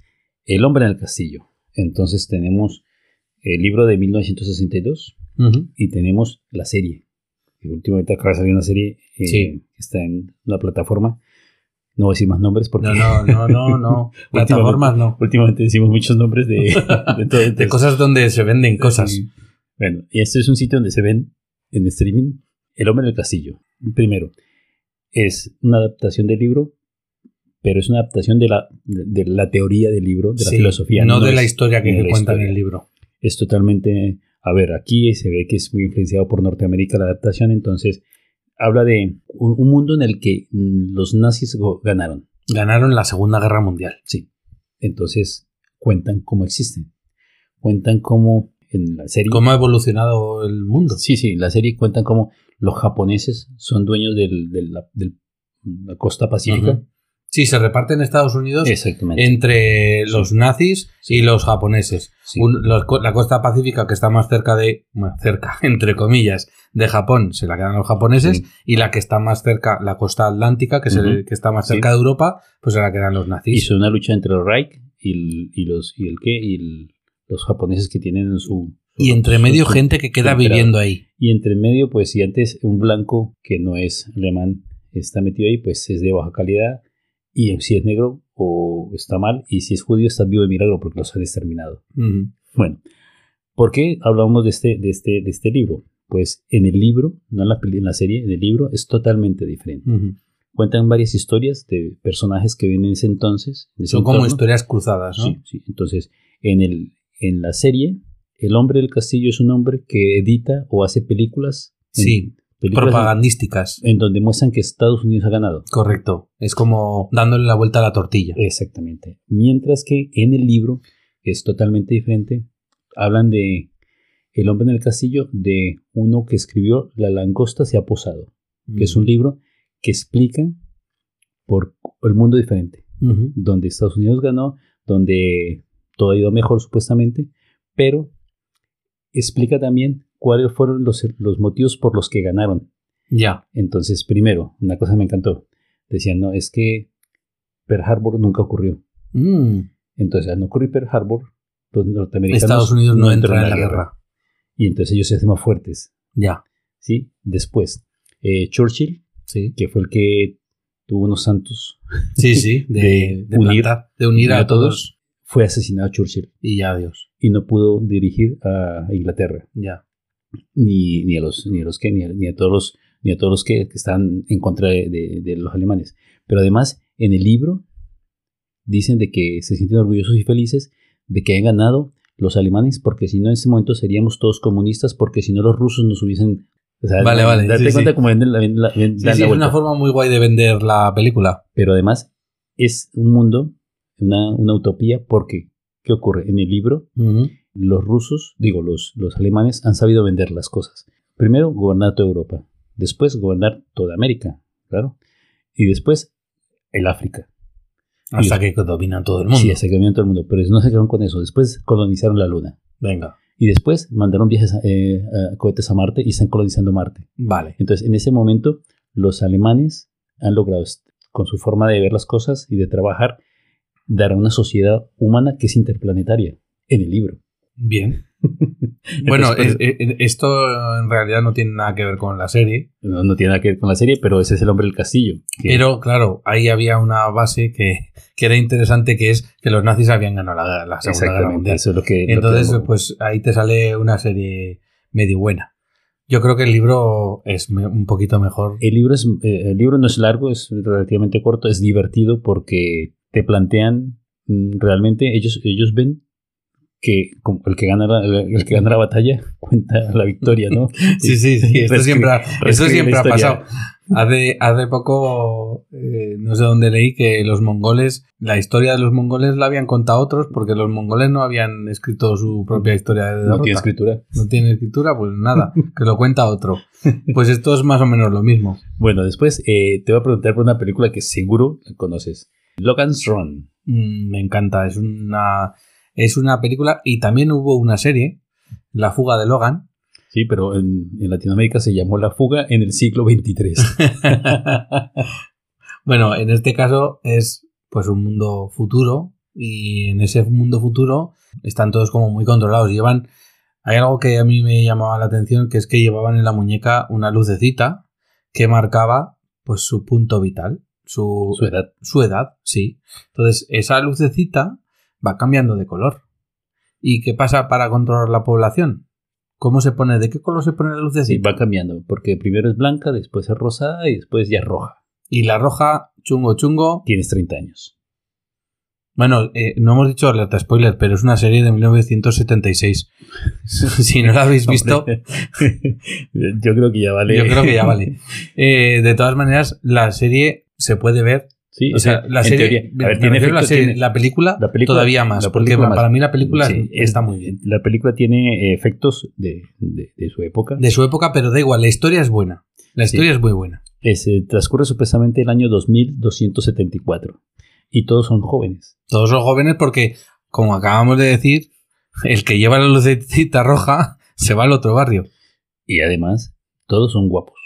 El hombre en el castillo. Entonces tenemos el libro de 1962 Ujú. y tenemos la serie. Y últimamente acaba de salir una serie eh, Sí. que está en una plataforma. No voy a decir más nombres porque No, no, no, no, no. Plataformas no. Últimamente decimos muchos nombres de, de, todo, De cosas donde se venden cosas. Sí. Bueno, y este es un sitio donde se ven en streaming El hombre en el castillo. Primero, es una adaptación del libro, pero es una adaptación de la, de, la teoría del libro, de la Sí, filosofía. No, de es- la historia que no la cuenta en el libro. Es totalmente... A ver, aquí se ve que es muy influenciado por Norteamérica la adaptación, entonces habla de un, un mundo en el que mm, los nazis ganaron. Ganaron la Segunda Guerra Mundial. Sí. Entonces cuentan cómo existen. Cuentan cómo en la serie... ¿Cómo ha evolucionado el mundo? Sí, sí, la serie cuentan cómo los japoneses son dueños del- de la, costa pacífica. Sí, se reparte en Estados Unidos entre los nazis y los japoneses. Sí. Un- los co- la costa pacífica que está más cerca de, bueno, cerca, entre comillas, de Japón, se la quedan los japoneses, Sí. y la que está más cerca, la costa atlántica, que, es el- que está más cerca de Europa, pues se la quedan los nazis. Hizo una lucha entre el Reich y, el, y los y el qué y el- los japoneses que tienen su, su Y entre medio su- gente que queda viviendo ahí. Y entre medio, pues si antes un blanco que no es alemán está metido ahí, pues es de baja calidad. Y si es negro o está mal, y si es judío está vivo de milagro porque los ha exterminado. Ujú. Bueno, ¿por qué hablamos de este, de este, de este libro? Pues en el libro, no en la, peli- en la serie, en el libro es totalmente diferente. Cuentan varias historias de personajes que vienen en ese entonces. en ese Son como historias cruzadas, ¿no? Sí, sí. Entonces, en, el, en la serie, el hombre del castillo es un hombre que edita o hace películas. en- Sí, películas propagandísticas. en donde muestran que Estados Unidos ha ganado. Correcto. Es como dándole la vuelta a la tortilla. Exactamente. Mientras que en el libro es totalmente diferente. Hablan de El hombre en el castillo, de uno que escribió La langosta se ha posado, que es un libro que explica por el mundo diferente, donde Estados Unidos ganó, donde todo ha ido mejor supuestamente, pero explica también cuáles fueron los, los motivos por los que ganaron. Ya. Entonces, primero, una cosa me encantó. Decían, no, es que Pearl Harbor nunca ocurrió. Mm. Entonces, al no ocurrir Pearl Harbor, los norteamericanos Estados Unidos no, entra en la guerra. Y entonces ellos se hacen más fuertes. Ya. ¿sí? Después, eh, Churchill, Sí. que fue el que tuvo unos santos, Sí, sí. De, De de unir- plantar, de unir a todos. fue asesinado Churchill Y ya, adiós. y no pudo dirigir a Inglaterra, Ya. Ni, ni a los ni a los que ni a, ni a todos los ni a todos los que, que están en contra de, de- de los alemanes. Pero además, en el libro dicen de que se sienten orgullosos y felices de que hayan ganado los alemanes, porque si no en ese momento seríamos todos comunistas, porque si no los rusos nos hubiesen... o sea, Vale, vale, Darte sí, cuenta sí. cómo venden la, Sí, es una forma muy guay de vender la película. Pero además es un mundo, una, una utopía, porque ¿qué ocurre? En el libro. Los rusos, digo, los, los alemanes han sabido vender las cosas. Primero, gobernar toda Europa. Después, gobernar toda América, claro. Y después, el África. Hasta Y- que dominan todo el mundo. Sí, se dominan todo el mundo. Pero no se quedaron con eso. Después colonizaron la Luna. Venga. Y después mandaron viajes a, eh, a cohetes a Marte y están colonizando Marte. Vale. Entonces, en ese momento, los alemanes han logrado, con su forma de ver las cosas y de trabajar, dar a una sociedad humana que es interplanetaria en el libro. Bien. Bueno, Entonces, es- es- esto en realidad no tiene nada que ver con la serie. No, no tiene nada que ver con la serie, pero ese es el hombre del castillo. que- Pero claro, ahí había una base que, que era interesante, que es que los nazis habían ganado la, la Segunda Guerra Mundial. eso es lo que... lo Entonces, que- pues ahí te sale una serie medio buena. Yo creo que el libro es un poquito mejor. el, libro es, eh, el libro no es largo, es relativamente corto, es divertido porque te plantean mm, realmente, ellos, ellos ven que como el que gana la, el que gana la batalla cuenta la victoria, ¿no? Sí, sí, sí. Esto siempre, ha- esto siempre ha pasado. Hace, hace poco, eh, no sé dónde leí que los mongoles, la historia de los mongoles la habían contado otros porque los mongoles no habían escrito su propia historia de No derrota. tiene escritura. No tiene escritura, pues nada, que lo cuenta otro. Pues esto es más o menos lo mismo. Bueno, después eh, te voy a preguntar por una película que seguro conoces. Logan's Run. Mm, me encanta, es una, es una película y también hubo una serie, La fuga de Logan. Sí, pero en, en Latinoamérica se llamó La Fuga en el siglo XXIII. Bueno, en este caso es pues un mundo futuro y en ese mundo futuro están todos como muy controlados. Llevan, hay algo que a mí me llamaba la atención que es que llevaban en la muñeca una lucecita que marcaba pues su punto vital, su, Su edad. su edad, sí. Entonces esa lucecita va cambiando de color. ¿Y qué pasa para controlar la población? ¿Cómo se pone? ¿De qué color se pone la Sí, lucecita? va cambiando, porque primero es blanca, después es rosada y después ya es roja. Y la roja, chungo chungo, Tienes 30 años. Bueno, eh, no hemos dicho alerta spoiler, pero es una serie de 1976. si no la habéis visto, yo creo que ya vale. yo creo que ya vale. Eh, de todas maneras, la serie se puede ver. Sí, O sea, la serie, A ver, tiene la, efectos, serie, tiene- la película, la película- todavía más, la porque más. para mí la película Sí, está muy bien. La película tiene efectos de, de- de su época. De su época, pero da igual, la historia es buena. La Sí. historia es muy buena. Es, eh, transcurre supuestamente el año 2274. Y todos son jóvenes. Todos son jóvenes porque, como acabamos de decir, el que lleva la lucecita roja se va al otro barrio. Y además, todos son guapos.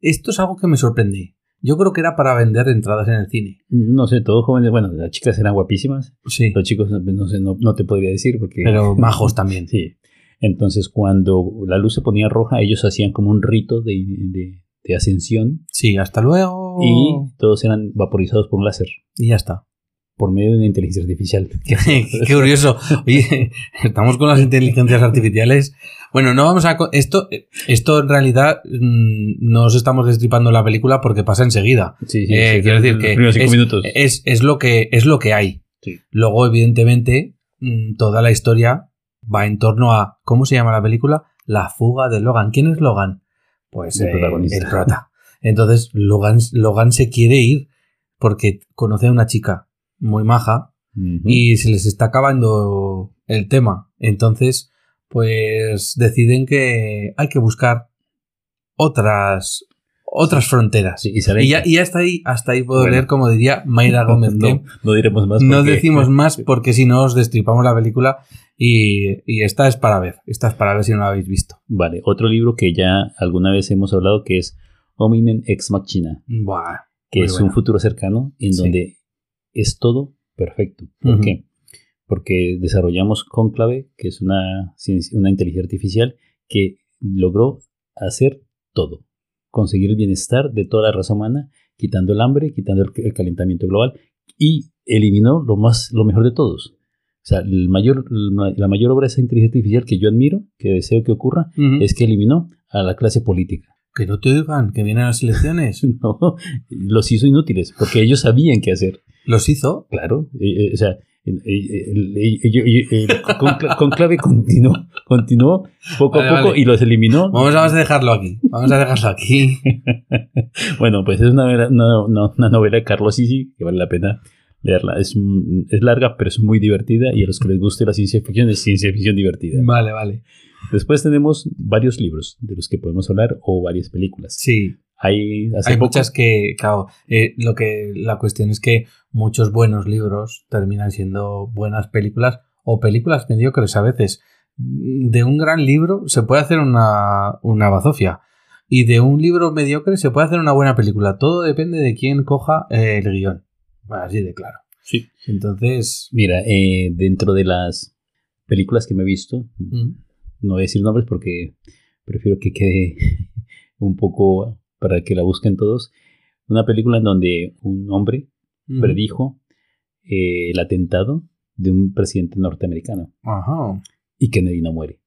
Esto es algo que me sorprende. Yo creo que era para vender entradas en el cine. No sé, todos jóvenes. Bueno, las chicas eran guapísimas. Sí. Los chicos, no sé, no, no te podría decir porque. Pero majos también. Sí. Entonces, cuando la luz se ponía roja, ellos hacían como un rito de, de- de ascensión Sí, hasta luego. y todos eran vaporizados por un láser, Y ya está. Por medio de una inteligencia artificial. Qué curioso. Oye, estamos con las inteligencias artificiales. Bueno, no vamos a... Esto, esto en realidad mm, no os estamos destripando la película porque pasa enseguida. Sí, sí, Eh, sí, quiero decir que cinco es, minutos. es, es lo que, es lo que hay. Sí. Luego, evidentemente, mm, toda la historia va en torno a... ¿Cómo se llama la película? La fuga de Logan. ¿Quién es Logan? Pues El eh, protagonista. el prota. Entonces, Logan, Logan se quiere ir porque conoce a una chica muy maja y se les está acabando el tema. Entonces, pues deciden que hay que buscar otras otras fronteras. Sí, y ya, y hasta ahí, hasta ahí puedo Bueno. leer, como diría Mayra Gómez. no, no diremos más. no porque- decimos más porque si no os destripamos la película y, y esta es para ver. Esta es para ver si no la habéis visto. Vale, otro libro que ya alguna vez hemos hablado que es Hominen Ex Machina, Buah. que es buena. un futuro cercano en Sí. donde es todo perfecto. ¿Por qué? Porque desarrollamos Conclave, que es una, una inteligencia artificial que logró hacer todo. Conseguir el bienestar de toda la raza humana, quitando el hambre, quitando el, el calentamiento global y eliminó lo, más, lo mejor de todos. O sea, el mayor, la mayor obra de esa inteligencia artificial que yo admiro, que deseo que ocurra, es que eliminó a la clase política. Que no te oigan, que vienen las elecciones. No, los hizo inútiles, porque ellos sabían qué hacer. Los hizo. Claro, eh, eh, o sea, concla- conclave continuó, continuó poco Vale, a poco vale. y los eliminó. Vamos a dejarlo aquí. Vamos a dejarlo aquí. Bueno, pues es una, novela- una- una- una novela de Carlos Sisi que vale la pena leerla. Es, es larga, pero es muy divertida y a los que les guste la ciencia ficción es ciencia ficción divertida. Vale, vale. Después tenemos varios libros de los que podemos hablar o varias películas. Sí, Hay, hay muchas que, claro, eh, lo que la cuestión es que muchos buenos libros terminan siendo buenas películas o películas mediocres a veces. De un gran libro se puede hacer una, una bazofia y de un libro mediocre se puede hacer una buena película. Todo depende de quién coja eh, el guion. Así de claro. Sí. Entonces, Mira, eh, dentro de las películas que me he visto, mm, no voy a decir nombres porque prefiero que quede un poco para que la busquen todos. Una película en donde un hombre mm. predijo eh, el atentado de un presidente norteamericano Ajá. y Kennedy no muere.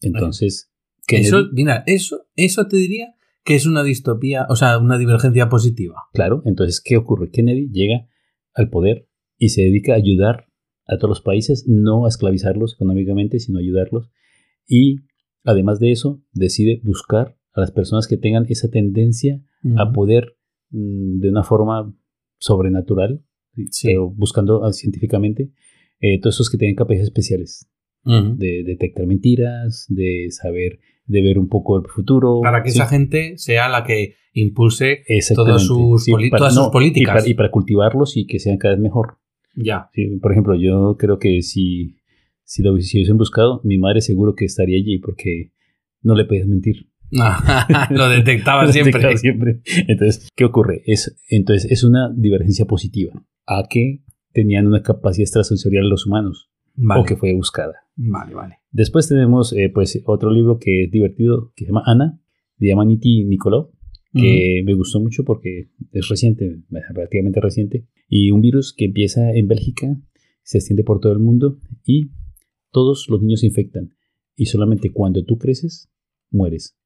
Entonces, Kennedy, Eso, mira, eso, eso te diría que es una distopía, o sea, una divergencia positiva. claro, entonces, ¿qué ocurre? Kennedy llega al poder y se dedica a ayudar a todos los países, no a esclavizarlos económicamente, sino a ayudarlos. Y además de eso, decide buscar a las personas que tengan esa tendencia a poder mm, de una forma sobrenatural, Sí. pero buscando científicamente, eh, todos esos que tienen capacidades especiales de detectar mentiras, de saber, de ver un poco el futuro. Para que Sí, esa gente sea la que impulse todos sus todas sus y políticas. para- Y para, cultivarlos y que sean cada vez mejor. ya. Sí, por ejemplo, yo creo que si, si lo hubiesen buscado, mi madre seguro que estaría allí porque no le podías mentir. Lo detectaba Lo siempre. detectaba siempre. Entonces, ¿qué ocurre? Es, entonces, es una divergencia positiva a que tenían una capacidad extrasensorial los humanos Vale. o que fue buscada. vale, vale. Después tenemos eh, pues otro libro que es divertido que se llama Ana de Yamaniti Nicoló que me gustó mucho porque es reciente, relativamente reciente, y un virus que empieza en Bélgica, se extiende por todo el mundo y todos los niños se infectan. Y solamente cuando tú creces, mueres.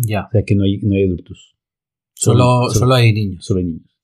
Ya. O sea que no hay, no hay adultos. Solo, solo hay niños. solo hay niños.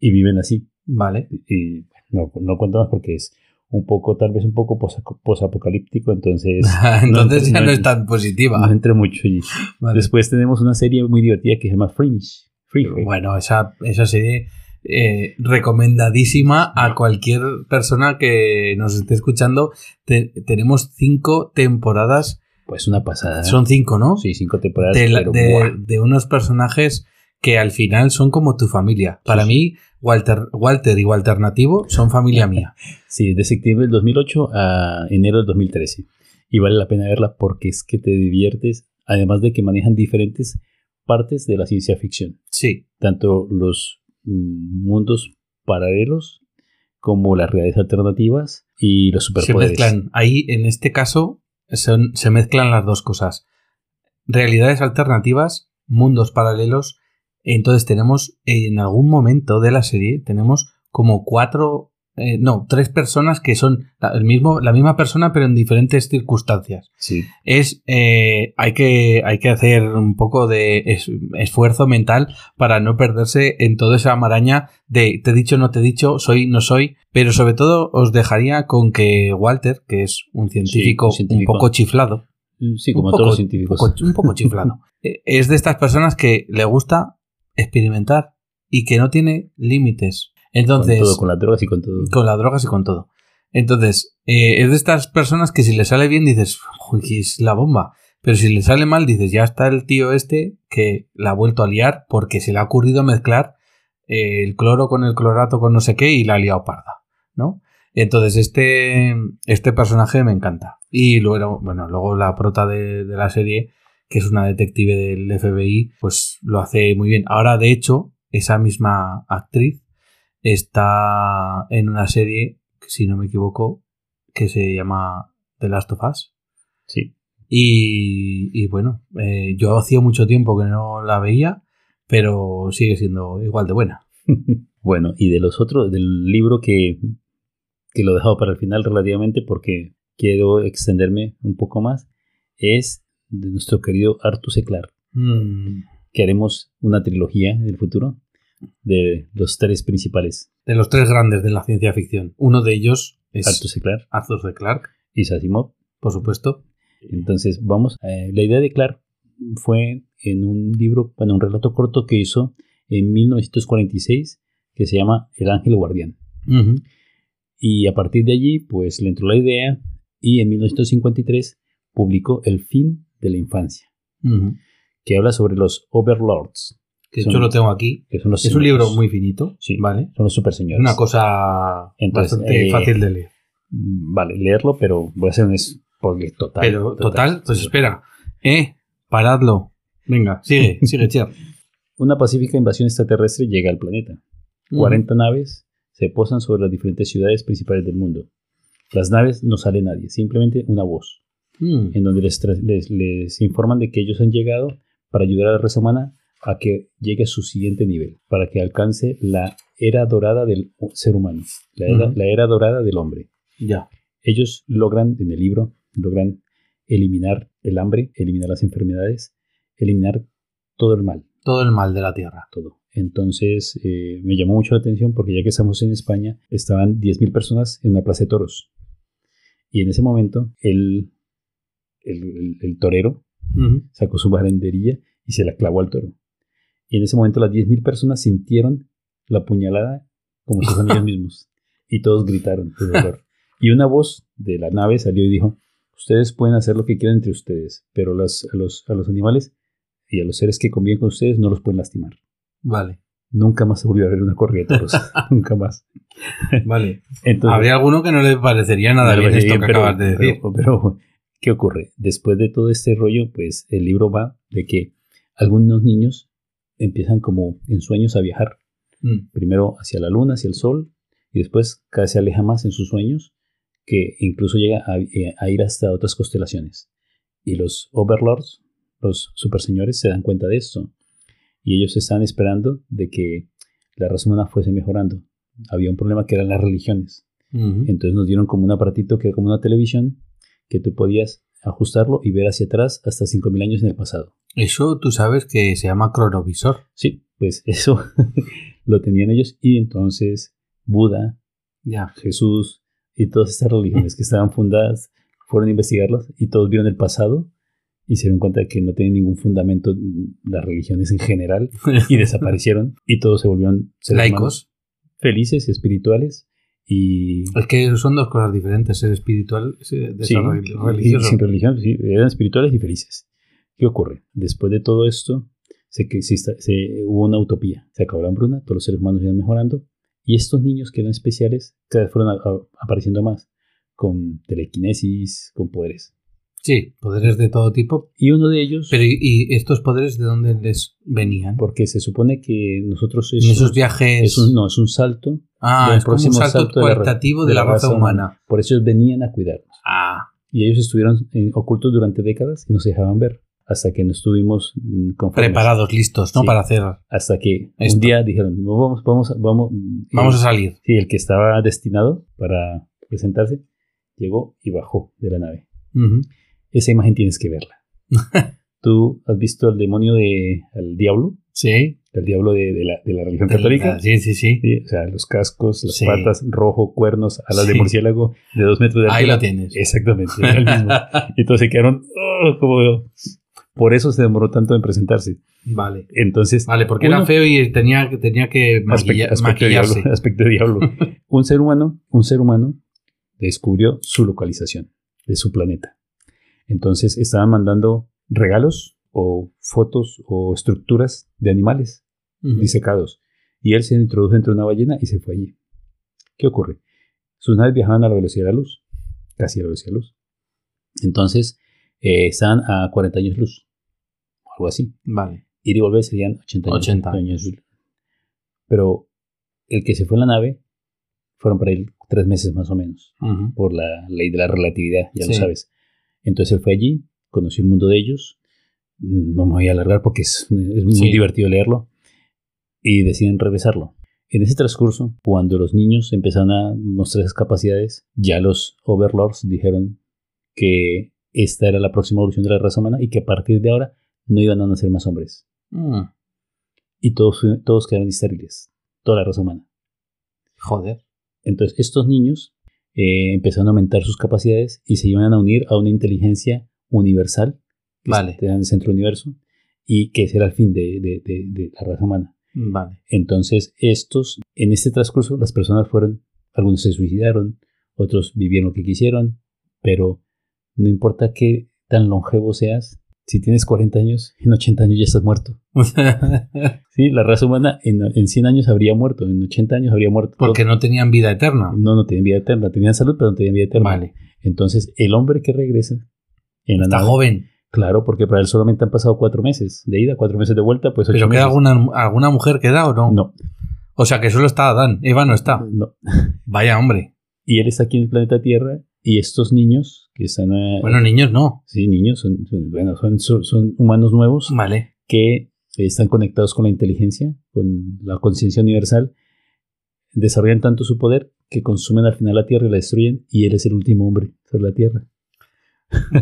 Y viven así. Vale. Y no, no cuento más porque es un poco, tal vez un poco posa- posapocalíptico, entonces Entonces no- ya no no- es tan positiva. no entre mucho allí. Vale. Después tenemos una serie muy divertida que se llama Fringe. Fringe. Bueno, esa, esa serie eh, recomendadísima a cualquier persona que nos esté escuchando. Te- tenemos cinco temporadas. Pues una pasada. Son cinco, ¿no? Sí, cinco temporadas. de, la- pero, de- ¡buah! de unos personajes que al final son como tu familia. Para Sí, mí, Walter, Walter y Walter Nativo son familia mía. Sí, de septiembre del 2008 a enero del 2013. Y vale la pena verla porque es que te diviertes, además de que manejan diferentes partes de la ciencia ficción. Sí, Tanto los mm, mundos paralelos como las realidades alternativas y los se superpoderes. mezclan. Ahí, en este caso, se mezclan las dos cosas. Realidades alternativas, mundos paralelos. Entonces tenemos, en algún momento de la serie, tenemos como cuatro, eh, no, tres personas que son la, el mismo, la misma persona pero en diferentes circunstancias. Sí. Es, eh, hay, que, hay que hacer un poco de es- esfuerzo mental para no perderse en toda esa maraña de te he dicho, no te he dicho, soy, no soy. Pero sobre todo os dejaría con que Walter, que es un científico, un científico. un poco chiflado, Sí, como poco, todos los científicos. Un poco, un poco chiflado. Eh, es de estas personas que le gusta experimentar y que no tiene límites. Entonces, con todo, con las drogas y con todo. con las drogas y con todo. Entonces, eh, es de estas personas que si le sale bien dices, "Uy, que es la bomba. Pero si le sale mal dices, ya está el tío este que la ha vuelto a liar porque se le ha ocurrido mezclar eh, el cloro con el clorato con no sé qué y la ha liado parda, ¿no? Entonces, este, este personaje me encanta. Y luego, bueno, luego la prota de, de la serie, que es una detective del FBI, pues lo hace muy bien. Ahora, de hecho, esa misma actriz está en una serie, si no me equivoco, que se llama The Last of Us. Sí. Y, y bueno, eh, yo hacía mucho tiempo que no la veía, pero sigue siendo igual de buena. Bueno, y de los otros, del libro que, que lo he dejado para el final relativamente porque quiero extenderme un poco más, es de nuestro querido Arthur C. Clarke, Mm, que haremos una trilogía en el futuro de los tres principales. de los tres grandes de la ciencia ficción. Uno de ellos es Arthur C. Clarke Arthur C. Clarke, y Asimov. por supuesto. Entonces, vamos, eh, la idea de Clarke fue en un libro, bueno, un relato corto que hizo en 1946 que se llama El Ángel Guardián. Y a partir de allí, pues le entró la idea y en 1953 publicó El fin de la infancia, que habla sobre los overlords, Que Son- yo lo tengo aquí. que son los Es un libro muy finito, Sí. ¿vale? son los super señores. Una cosa Entonces, bastante eh, fácil de leer. Vale, leerlo, pero voy a hacer un spoiler total. Pero total, pues espera. Eh, paradlo. Venga, sigue, sigue, Cher. Una pacífica invasión extraterrestre llega al planeta. 40 naves se posan sobre las diferentes ciudades principales del mundo. Las naves no sale nadie, simplemente una voz, Mm. en donde les, les informan de que ellos han llegado para ayudar a la raza humana a que llegue a su siguiente nivel, para que alcance la era dorada del ser humano, la era, Ujú. la era dorada del hombre. Ya. Ellos logran, en el libro, logran eliminar el hambre, eliminar las enfermedades, eliminar todo el mal, Todo el mal de la tierra. todo. Entonces eh, me llamó mucho la atención porque ya que estamos en España, estaban 10.000 personas en una plaza de toros. Y en ese momento el, el, el- el torero sacó su baranderilla y se la clavó al toro. Y en ese momento las 10.000 personas sintieron la puñalada como si fueran ellos mismos. Y todos gritaron de dolor. Y una voz de la nave salió y dijo, ustedes pueden hacer lo que quieran entre ustedes, pero las- a, los, a los animales y a los seres que conviven con ustedes no los pueden lastimar. Vale, Nunca más se volvió a ver una corrida de toros. Nunca más. vale. Entonces, Habría alguno que no le parecería nada bien esto bien, que pero- acabas de decir. Pero, pero, ¿qué ocurre? Después de todo este rollo, pues el libro va de que algunos niños empiezan como en sueños a viajar. Mm. Primero hacia la luna, hacia el sol, y después cada vez se aleja más en sus sueños, que incluso llega a, eh, a ir hasta otras constelaciones. Y los overlords, los superseñores, se dan cuenta de esto. Y ellos están esperando de que la raza humana fuese mejorando. Había un problema que eran las religiones. Entonces nos dieron como un aparatito que era como una televisión que tú podías ajustarlo y ver hacia atrás hasta 5.000 años en el pasado. Eso tú sabes que se llama cronovisor. Sí, pues eso lo tenían ellos y entonces Buda. Jesús y todas estas religiones que estaban fundadas fueron a investigarlas y todos vieron el pasado y se dieron cuenta de que no tenían ningún fundamento las religiones en general y desaparecieron y todos se volvieron Laicos. felices, espirituales y Es que son dos cosas diferentes, ser espiritual y ser Sí, desarrollo y- religioso. y sin religión, sí, eran espirituales y felices. ¿Qué ocurre? Después de todo esto, se, se, hubo una utopía. Se acabó la hambruna, todos los seres humanos iban mejorando, y estos niños que eran especiales cada vez fueron a- a- apareciendo más, con telequinesis, con poderes. Sí, poderes de todo tipo. Y uno de ellos, Pero ¿y, estos poderes de dónde les venían? porque se supone que nosotros en esos viajes. es un, no, es un salto, ah, es como un salto, salto de la cualitativo de, la, raza humana. Por eso ellos venían a cuidarnos. Ah, Y ellos estuvieron eh, ocultos durante décadas y no se dejaban ver. Hasta que no estuvimos mm, conformes. Preparados, listos, ¿no? Sí. Para hacer. Hasta que Esto. un día dijeron, "No, vamos, vamos, vamos. Vamos el- a salir. Sí, el que estaba destinado para presentarse llegó y bajó de la nave. Ujú. Esa imagen tienes que verla. ¿Tú has visto el demonio de el diablo? Sí. El diablo de, de la, de la religión católica. Sí, sí, sí. Sí, o sea, los cascos, las Sí. patas, rojo, cuernos, alas de murciélago de dos metros de Ahí altura. lo tienes. Exactamente, era el mismo. Y entonces se quedaron "Oh", como... Por eso se demoró tanto en presentarse. Vale. Entonces, Vale, porque Uno- era feo y tenía, tenía que maquilla- aspecto, aspecto de diablo, maquillarse. aspecto de diablo. un ser humano, un ser humano descubrió su localización de su planeta. Entonces estaban mandando regalos o fotos o estructuras de animales disecados. Y él se introdujo entre una ballena y se fue allí. ¿Qué ocurre? Sus naves viajaban a la velocidad de la luz, casi a la velocidad de la luz. Entonces, eh, estaban a 40 años luz, o algo así. Vale. Ir y volver serían 80 años. 80 años. Pero el que se fue en la nave fueron para él tres meses más o menos, Ujú. por la ley de la relatividad, ya lo Sí. sabes. Entonces él fue allí, conoció el mundo de ellos. No me voy a alargar porque es, es muy Sí. divertido leerlo. Y deciden regresarlo. En ese transcurso, cuando los niños empezaron a mostrar esas capacidades, ya los overlords dijeron que esta era la próxima evolución de la raza humana y que a partir de ahora no iban a nacer más hombres. Mm. Y todos, todos quedaron estériles, toda la raza humana. Joder. Entonces estos niños eh, empezaron a aumentar sus capacidades y se iban a unir a una inteligencia universal que Vale. en el centro del universo y que ese era el fin de, de- de- de la raza humana. Vale. Entonces estos, en este transcurso, las personas fueron, algunos se suicidaron, otros vivieron lo que quisieron, pero no importa qué tan longevo seas, si tienes 40 años, en 80 años ya estás muerto. Sí, la raza humana en, en 100 años habría muerto, en 80 años habría muerto. Porque no tenían vida eterna. No, no tenían vida eterna. Tenían salud, pero no tenían vida eterna. Vale. Entonces, el hombre que regresa en la Está nave- joven. Claro, porque para él solamente han pasado cuatro meses de ida, cuatro meses de vuelta, pues ocho ¿Pero queda meses. alguna, alguna mujer queda o no? No, O sea que solo está Adán. Eva no está. no. Vaya hombre. Y él está aquí en el planeta Tierra y estos niños que están... eh, Bueno, niños no. sí, niños, son, son- bueno, son, son, son humanos nuevos Vale. que están conectados con la inteligencia, con la conciencia universal, desarrollan tanto su poder que consumen al final la Tierra y la destruyen y él es el último hombre sobre la Tierra.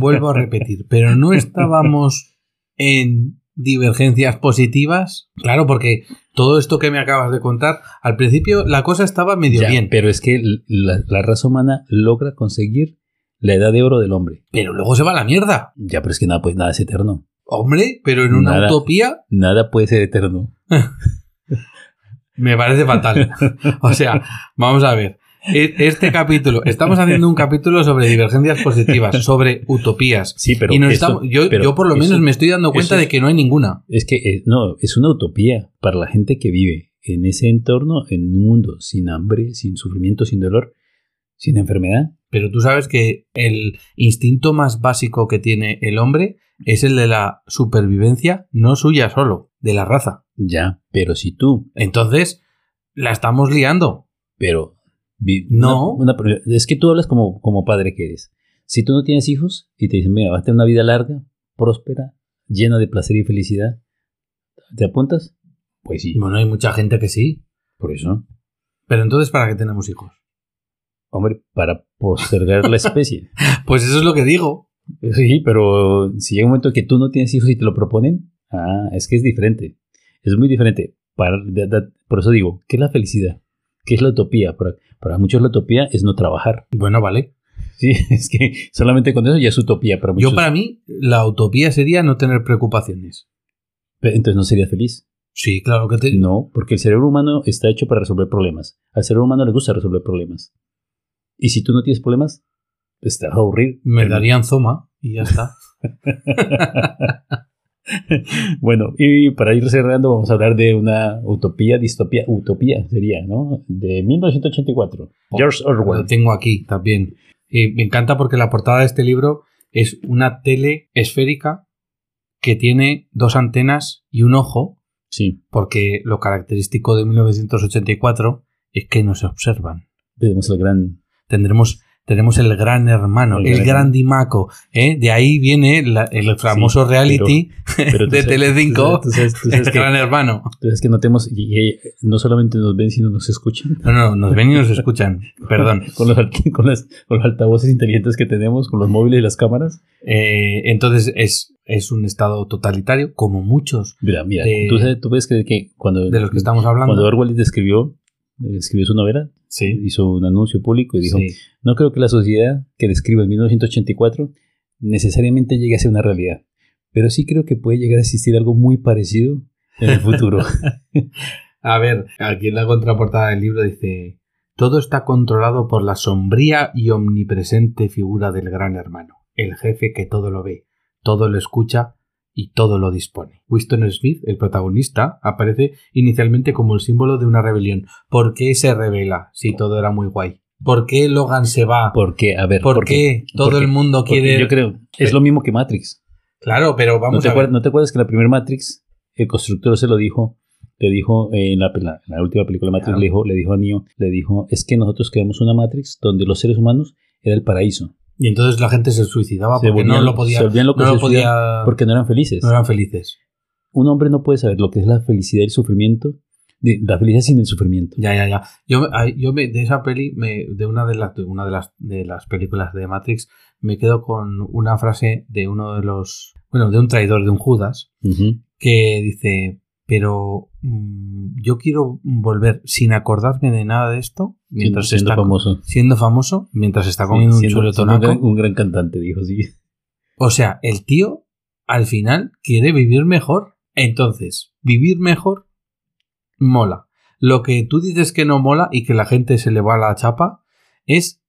Vuelvo a repetir. Pero no estábamos en divergencias positivas. Claro, porque todo esto que me acabas de contar, al principio la cosa estaba medio Ya, bien. Pero es que la, la raza humana logra conseguir la edad de oro del hombre. Pero luego se va a la mierda. Ya, pero es que nada, pues nada es eterno. Hombre, pero en una Nada. utopía Nada puede ser eterno. me parece fatal. O sea, vamos a ver. E- Este capítulo, estamos haciendo un capítulo sobre divergencias positivas, sobre utopías. Sí, pero y nos esto- estamos- yo, pero yo por lo eso- menos me estoy dando cuenta de que no hay ninguna. Es que eh, no, es una utopía para la gente que vive en ese entorno, en un mundo sin hambre, sin sufrimiento, sin dolor, sin enfermedad. Pero tú sabes que el instinto más básico que tiene el hombre es el de la supervivencia, no suya solo, de la raza. Ya, pero si tú, Entonces, la estamos liando. pero No. una- una- es que tú hablas como, como padre que eres. Si tú no tienes hijos y te dicen, mira, vas a tener una vida larga, próspera, llena de placer y felicidad, ¿te apuntas? Pues sí, Bueno, hay mucha gente que sí. por eso. Pero entonces, ¿para qué tenemos hijos? Hombre, para postergar la especie. Pues eso es lo que digo. Sí, pero si llega un momento que tú no tienes hijos y te lo proponen, ah, es que es diferente. Es muy diferente. Para, de- de- por eso digo, ¿qué es la felicidad? ¿Qué es la utopía? Para, para muchos la utopía es no trabajar. Bueno, vale. Sí, es que solamente con eso ya es utopía para muchos. Yo para mí, la utopía sería no tener preocupaciones. Pero Entonces no sería feliz. Sí, claro que te... No, porque el cerebro humano está hecho para resolver problemas. Al cerebro humano le gusta resolver problemas. Y si tú no tienes problemas, pues te vas a aburrir. Me darían zoma y ya está. Bueno, y para ir cerrando, vamos a hablar de una utopía, distopía, utopía sería, ¿no? De 1984. George Lo Orwell. tengo aquí también. Y me encanta porque la portada de este libro es una tele esférica que tiene dos antenas y un ojo, Sí, porque lo característico de 1984 es que no se observan. tenemos el gran. Tendremos tenemos el gran hermano, El el, gran- Dimaco. ¿eh? De ahí viene la- el famoso reality Pero tú de Telecinco, el gran hermano. sabes que notemos, y, y no solamente nos ven, sino nos escuchan. No, no, nos ven y nos escuchan. Perdón. Con los, con, las- con los altavoces inteligentes que tenemos, con los móviles y las cámaras. Eh, entonces es, es un estado totalitario, como muchos Mira, mira, De- tú, tú ves que, que cuando, de los que estamos hablando. cuando Orwell escribió, eh, escribió su novela, sí, hizo un anuncio público y dijo, sí. no creo que la sociedad que describe en 1984 necesariamente llegue a ser una realidad, pero sí creo que puede llegar a existir algo muy parecido en el futuro. A ver, aquí en la contraportada del libro dice: Todo está controlado por la sombría y omnipresente figura del gran hermano, el jefe que todo lo ve, todo lo escucha y todo lo dispone. Winston Smith, el protagonista, aparece inicialmente como el símbolo de una rebelión. ¿Por qué se revela si todo era muy guay? ¿Por qué Logan se va? Porque, a ver, ¿Por qué todo porque- el mundo quiere.? Yo creo, es lo mismo que Matrix. Claro, pero ¿No vamos te, a ver. ¿No te acuerdas que en la primera Matrix el constructor se lo dijo? Le dijo eh, en la, en la- en la última película de Matrix, Claro. le, dijo, le dijo a Neo, le dijo, es que nosotros creamos una Matrix donde los seres humanos era el paraíso. Y entonces la gente se suicidaba Se porque no lo podía. se no lo se podía. Porque no eran felices. no eran felices. Un hombre no puede saber lo que es la felicidad y el sufrimiento, de, la felicidad sin el sufrimiento. Ya, ya, ya. Yo, yo me, de esa peli, me, de una de las, de una de las, de las películas de Matrix, me quedo con una frase de uno de los, bueno, de un traidor, de un Judas, que dice, pero yo quiero volver sin acordarme de nada de esto, mientras siendo está famoso. siendo famoso, mientras está Sí, comiendo siendo- un siendo un un gran cantante, dijo, sí. O sea, el tío al final quiere vivir mejor. Entonces, vivir mejor mola. Lo que tú dices que no mola y que la gente se le va la chapa es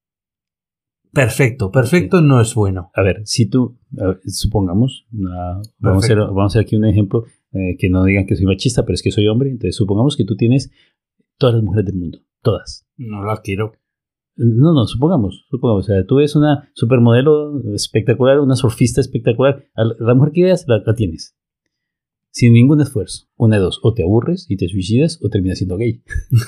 perfecto. Perfecto no es bueno. A ver, si tú, a ver, supongamos, una- vamos, a hacer, vamos a hacer aquí un ejemplo, eh, que no digan que soy machista, pero es que soy hombre, entonces supongamos que tú tienes todas las mujeres del mundo, todas. No las quiero. No, no, supongamos, supongamos, o sea, tú ves una supermodelo espectacular, una surfista espectacular, a la, mujer que veas la, la tienes. Sin ningún esfuerzo. Una de dos, o te aburres y te suicidas o terminas siendo gay.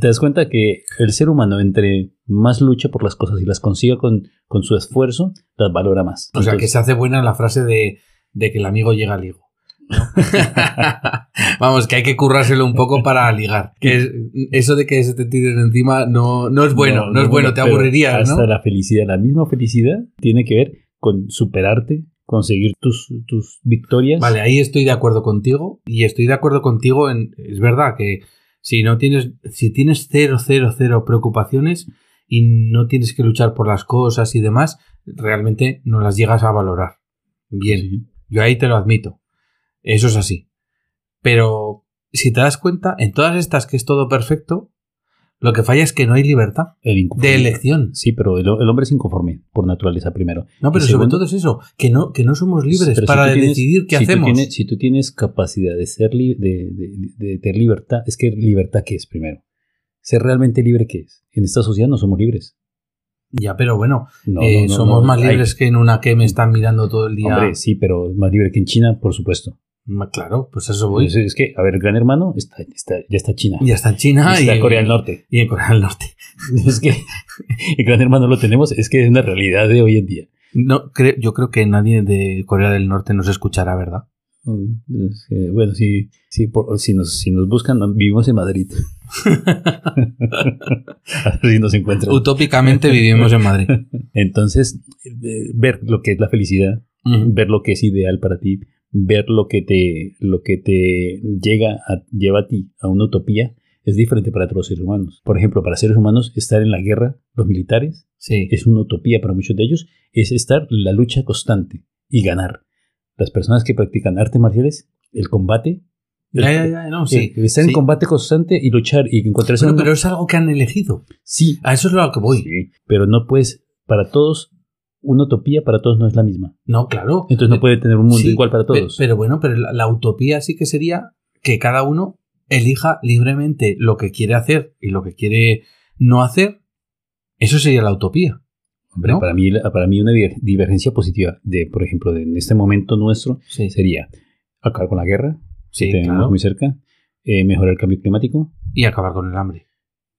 te das cuenta que el ser humano, entre más lucha por las cosas y las consiga con, con su esfuerzo, las valora más. O sea, que Entonces, se hace buena la frase de, de que el amigo llega al higo. Vamos, que hay que currárselo un poco para ligar. Que es- eso de que se te tiren encima no, no es bueno, no, es bueno, te aburrirías, Hasta ¿no? la felicidad, la misma felicidad tiene que ver con superarte, conseguir tus, tus victorias. Vale, ahí estoy de acuerdo contigo y estoy de acuerdo contigo en es verdad que si no tienes si tienes cero cero cero preocupaciones y no tienes que luchar por las cosas y demás, realmente no las llegas a valorar. Bien, Sí. Yo ahí te lo admito. Eso es así. Pero si te das cuenta, en todas estas que es todo perfecto, lo que falla es que no hay libertad El de elección. Sí, pero el, el hombre es inconforme por naturaleza primero. No, pero sobre segundo- todo es eso, que no, que no somos libres si para tienes- decidir qué si tú hacemos. tienes- si tú tienes capacidad de ser li- de, de- de tener libertad, es que libertad qué es primero. Ser realmente libre qué es. En esta sociedad no somos libres. Ya, pero bueno, No, Eh, no, no, somos más Hay- libres que en una que me están mirando todo el día. Hombre, sí, pero más libre que en China, por supuesto. Claro, pues a eso voy. Pues es que, a ver, el gran hermano está, está- ya está China. Ya está en China está y Corea del Norte. Y en Corea del Norte. Es que el gran hermano lo tenemos, es que es una realidad de hoy en día. No, creo, yo creo que nadie de Corea del Norte nos escuchará, ¿verdad? Mm, bueno, si, si, por- si, nos, si nos buscan, vivimos en Madrid. a ver si nos encuentran. Utópicamente vivimos en Madrid. Entonces, eh, ver lo que es la felicidad, ver lo que es ideal para ti, ver lo que te, lo que te llega a, lleva a ti a una utopía, es diferente para todos los seres humanos. Por ejemplo, para seres humanos, estar en la guerra, los militares, Sí. es una utopía para muchos de ellos, es estar en la lucha constante y ganar. Las personas que practican artes marciales, el combate, el- Ya, ya, ya, no, sí. eh, estar en combate constante y luchar y encontrarse Bueno, una- pero es algo que han elegido. sí, A eso es lo que voy. sí, pero no puedes, para todos, una utopía para todos no es la misma. No, claro. Entonces no Eh, puede tener un mundo sí, igual para todos. Pero bueno, pero la, la utopía sí que sería que cada uno elija libremente lo que quiere hacer y lo que quiere no hacer. Eso sería la utopía. Hombre, ¿no? para, mí, para mí una diver- divergencia positiva de, por ejemplo, de, en este momento nuestro Sí, sería acabar con la guerra, sí, que tenemos claro. muy cerca, eh, mejorar el cambio climático, Y acabar con el hambre.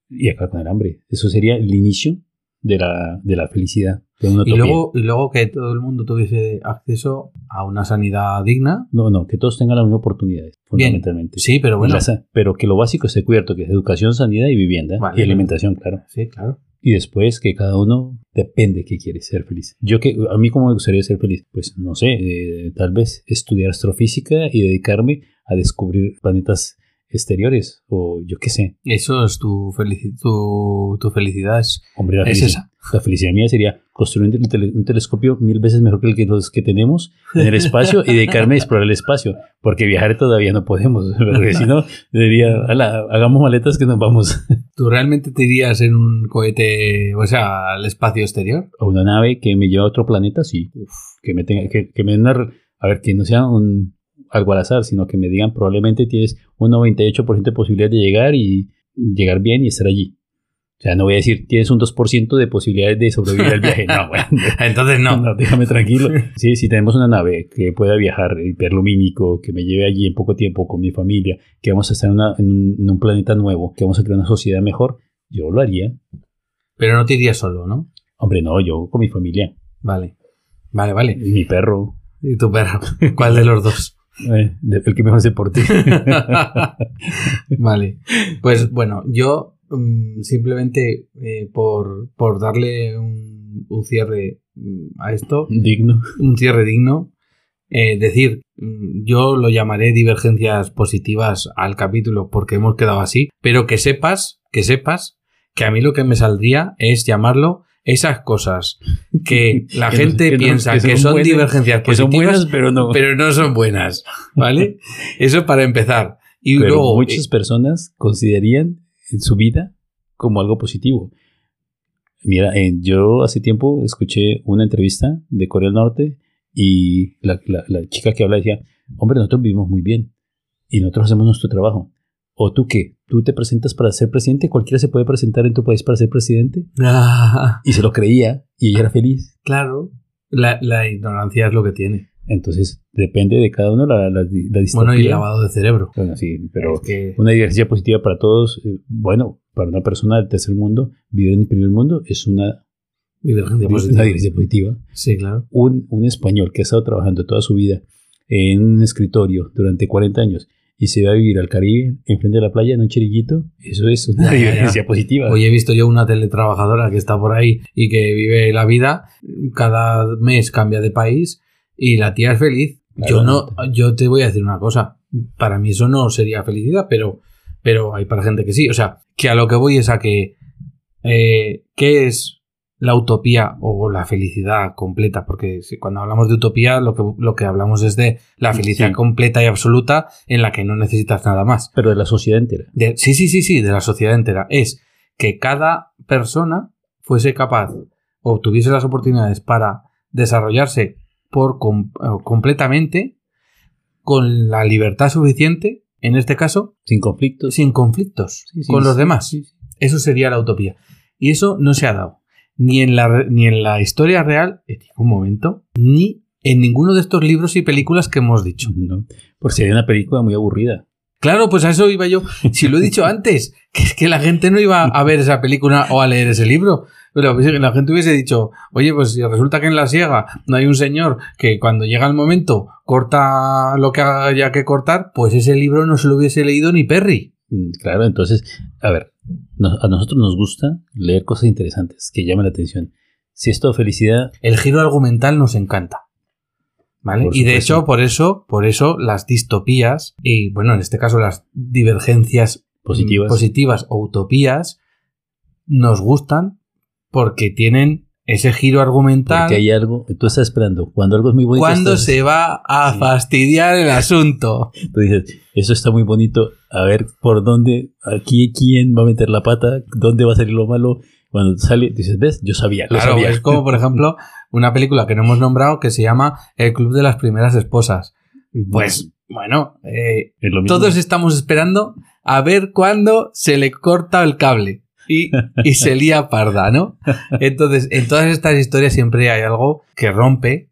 y acabar con el hambre. Eso sería el inicio de la, de la felicidad. de una Y luego, y luego que todo el mundo tuviese acceso a una sanidad digna. No, no, que todos tengan las mismas oportunidades, Bien. fundamentalmente. Sí, pero bueno. la pero que lo básico esté cubierto, que es educación, sanidad y vivienda. Vale, y alimentación, claro. Sí, claro. Y después que cada uno depende que quiere ser feliz. Yo que a mí cómo me gustaría ser feliz, pues no sé, eh, tal vez estudiar astrofísica y dedicarme a descubrir planetas exteriores o yo qué sé. Eso es tu, felici- tu, tu felicidad. Es, Hombre, la Es felicidad, la felicidad mía sería construir un, tele- un telescopio mil veces mejor que el que los que tenemos en el espacio y dedicarme a explorar el espacio, porque viajar todavía no podemos, porque si no, diría, "Ala, hagamos maletas que nos vamos ¿Tú realmente te irías en un cohete, o sea, al espacio exterior? a una nave que me lleva a otro planeta, sí. que me tenga, que, que me den una, a ver, que no sea un, algo al azar, sino que me digan probablemente tienes un 98% de posibilidad de llegar y llegar bien y estar allí. O sea, no voy a decir tienes un 2% de posibilidades de sobrevivir al viaje. No, bueno. Entonces no. No, déjame tranquilo. Sí, si tenemos una nave que pueda viajar hiperlumínico, que me lleve allí en poco tiempo con mi familia, que vamos a estar en, una- en un, en un planeta nuevo, que vamos a crear una sociedad mejor, yo lo haría. Pero no te irías solo, ¿no? Hombre, no, yo con mi familia, Vale. Vale, vale. y mi perro, ¿Y tu perro? ¿Cuál de los dos? Eh, de- el que mejor se porte. vale. Pues bueno, yo mm, simplemente eh, por, por darle un, un cierre mm, a esto, Digno. un cierre digno, eh, decir, mm, yo lo llamaré divergencias positivas al capítulo porque hemos quedado así, pero que sepas, que sepas que a mí lo que me saldría es llamarlo esas cosas que la Que gente no- piensa que que son buenas- divergencias Que son buenas, pero no. pero no son buenas, ¿vale? Eso para empezar. Y Pero luego, muchas personas considerarían en su vida como algo positivo. Mira, eh, yo hace tiempo escuché una entrevista de Corea del Norte y la, la- la chica que habla decía, hombre, nosotros vivimos muy bien y nosotros hacemos nuestro trabajo. ¿O tú qué? ¿Tú te presentas para ser presidente? ¿Cualquiera se puede presentar en tu país para ser presidente? Ah, Y se lo creía y ella era feliz. claro, la, la ignorancia es lo que tiene. Entonces, depende de cada uno la, la, la distopía. Bueno, y lavado de cerebro. Bueno, sí, pero Es que- una divergencia positiva para todos, eh, bueno, para una persona del tercer mundo, vivir en el primer mundo es una, divergencia una positiva. divergencia positiva. Sí, claro. Un, un español que ha estado trabajando toda su vida en un escritorio durante 40 años y se va a vivir al Caribe, enfrente de la playa, en un chiriguito, eso es una divergencia positiva. Hoy he visto yo una teletrabajadora que está por ahí y que vive la vida, cada mes cambia de país y la tía es feliz. Yo no, yo te voy a decir una cosa, para mí eso no sería felicidad, pero, pero hay para gente que sí. O sea, que a lo que voy es a que, eh, ¿qué es la utopía o la felicidad completa? Porque cuando hablamos de utopía, lo que, lo que hablamos es de la felicidad Sí. completa y absoluta en la que no necesitas nada más. Pero de la sociedad entera. De- sí, sí, sí, sí, de la sociedad entera. Es que cada persona fuese capaz o tuviese las oportunidades para desarrollarse por com- eh, completamente con la libertad suficiente, en este caso, Sin conflictos. sin conflictos Sí, sí, con los demás. Eso sería la utopía. Y eso no se ha dado. Ni en la, ni en la historia real, en ningún momento, ni en ninguno de estos libros y películas que hemos dicho. No, por sería una película muy aburrida. Claro, pues a eso iba yo. Si lo he dicho antes, que es que la gente no iba a ver esa película o a leer ese libro. Pero la gente hubiese dicho, oye, pues si resulta que en la siega no hay un señor que cuando llega el momento corta lo que haya que cortar, pues ese libro no se lo hubiese leído ni Perry. Mm, Claro, entonces, a ver, no- a nosotros nos gusta leer cosas interesantes que llamen la atención. Si es todo felicidad, El giro argumental nos encanta. ¿Vale? Y de hecho, por eso, por eso las distopías, y bueno, en este caso las divergencias positivas. positivas o utopías, nos gustan porque tienen ese giro argumental. porque hay algo, tú estás esperando, cuando algo es muy bonito, ¿Cuándo estás- se va a fastidiar el asunto? tú dices, eso está muy bonito, a ver por dónde, aquí quién va a meter la pata, dónde va a salir lo malo. Cuando sale, dices, ves, yo sabía, lo Claro, sabía. es como, por ejemplo, una película que no hemos nombrado que se llama El Club de las Primeras Esposas. Pues, bueno, eh, Es todos estamos esperando a ver cuándo se le corta el cable y, y se lía parda, ¿no? Entonces, en todas estas historias siempre hay algo que rompe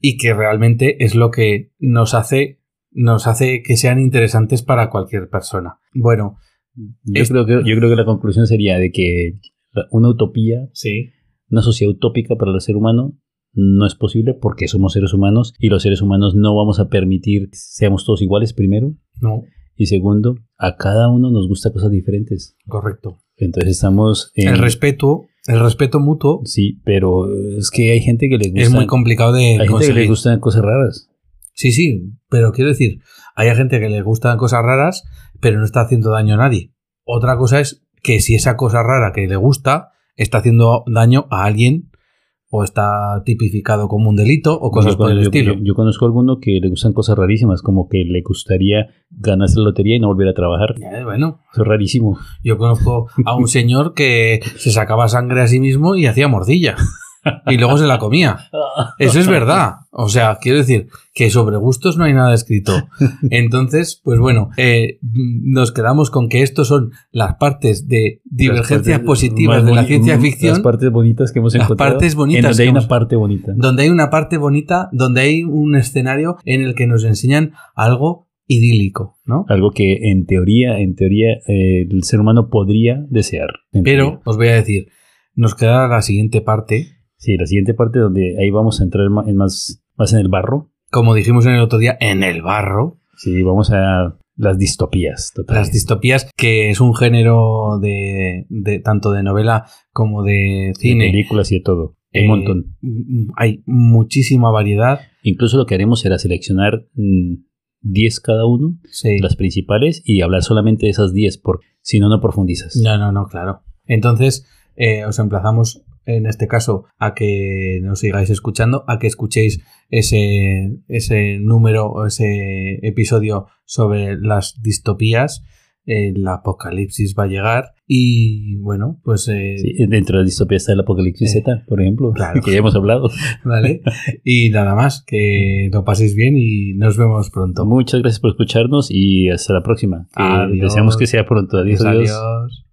y que realmente es lo que nos hace, nos hace que sean interesantes para cualquier persona. Bueno, Yo, Es- creo que, yo creo que la conclusión sería de que una utopía, Sí. una sociedad utópica para el ser humano, no es posible porque somos seres humanos y los seres humanos no vamos a permitir que seamos todos iguales, primero. No, Y segundo, a cada uno nos gusta cosas diferentes. correcto. Entonces estamos en... El respeto, el respeto mutuo Sí, pero es que hay gente que le gusta... es muy complicado de Hay gente que le gustan cosas raras. Sí, sí, pero quiero decir, hay gente que le gustan cosas raras, pero no está haciendo daño a nadie. Otra cosa es que si esa cosa rara que le gusta está haciendo daño a alguien o está tipificado como un delito o cosas yo, por el yo- estilo. yo- yo conozco a alguno que le gustan cosas rarísimas, como que le gustaría ganarse la lotería y no volver a trabajar. Ya, bueno, Eso es rarísimo. yo conozco a un señor que se sacaba sangre a sí mismo y hacía mordilla. Y luego se la comía. Eso es verdad. O sea, quiero decir que sobre gustos no hay nada escrito. Entonces, pues bueno, eh, nos quedamos con que estos son las partes de divergencias Las partes positivas de la ciencia Las ficción, partes bonitas que hemos Las encontrado. partes bonitas En donde hay una parte bonita. donde hay una parte bonita, donde hay un escenario en el que nos enseñan algo idílico, ¿no? Algo que en teoría, en teoría, eh, el ser humano podría desear. Pero teoría. os voy a decir, nos queda la siguiente parte, Sí, la siguiente parte donde ahí vamos a entrar en más, más en el barro. como dijimos en el otro día, en el barro, Sí, vamos a las distopías. totales. las distopías, que es un género de, de tanto de novela como de De cine. películas y de todo. Un Eh, montón. Hay muchísima variedad. Incluso lo que haremos será seleccionar mm, 10 cada uno, Sí. las principales, y hablar solamente de esas 10, porque si no, no profundizas. No, no, no, claro. Entonces, eh, os emplazamos en este caso a que nos sigáis escuchando, a que escuchéis ese, ese número o ese episodio sobre las distopías. El apocalipsis va a llegar y bueno, pues eh, Sí, dentro de la distopía está el Apocalipsis Eh, Z, por ejemplo, claro. que ya hemos hablado. vale. Y nada más, que lo paséis bien y nos vemos pronto. Muchas gracias por escucharnos y hasta la próxima. Adiós. Deseamos que sea pronto. Adiós, adiós. Adiós.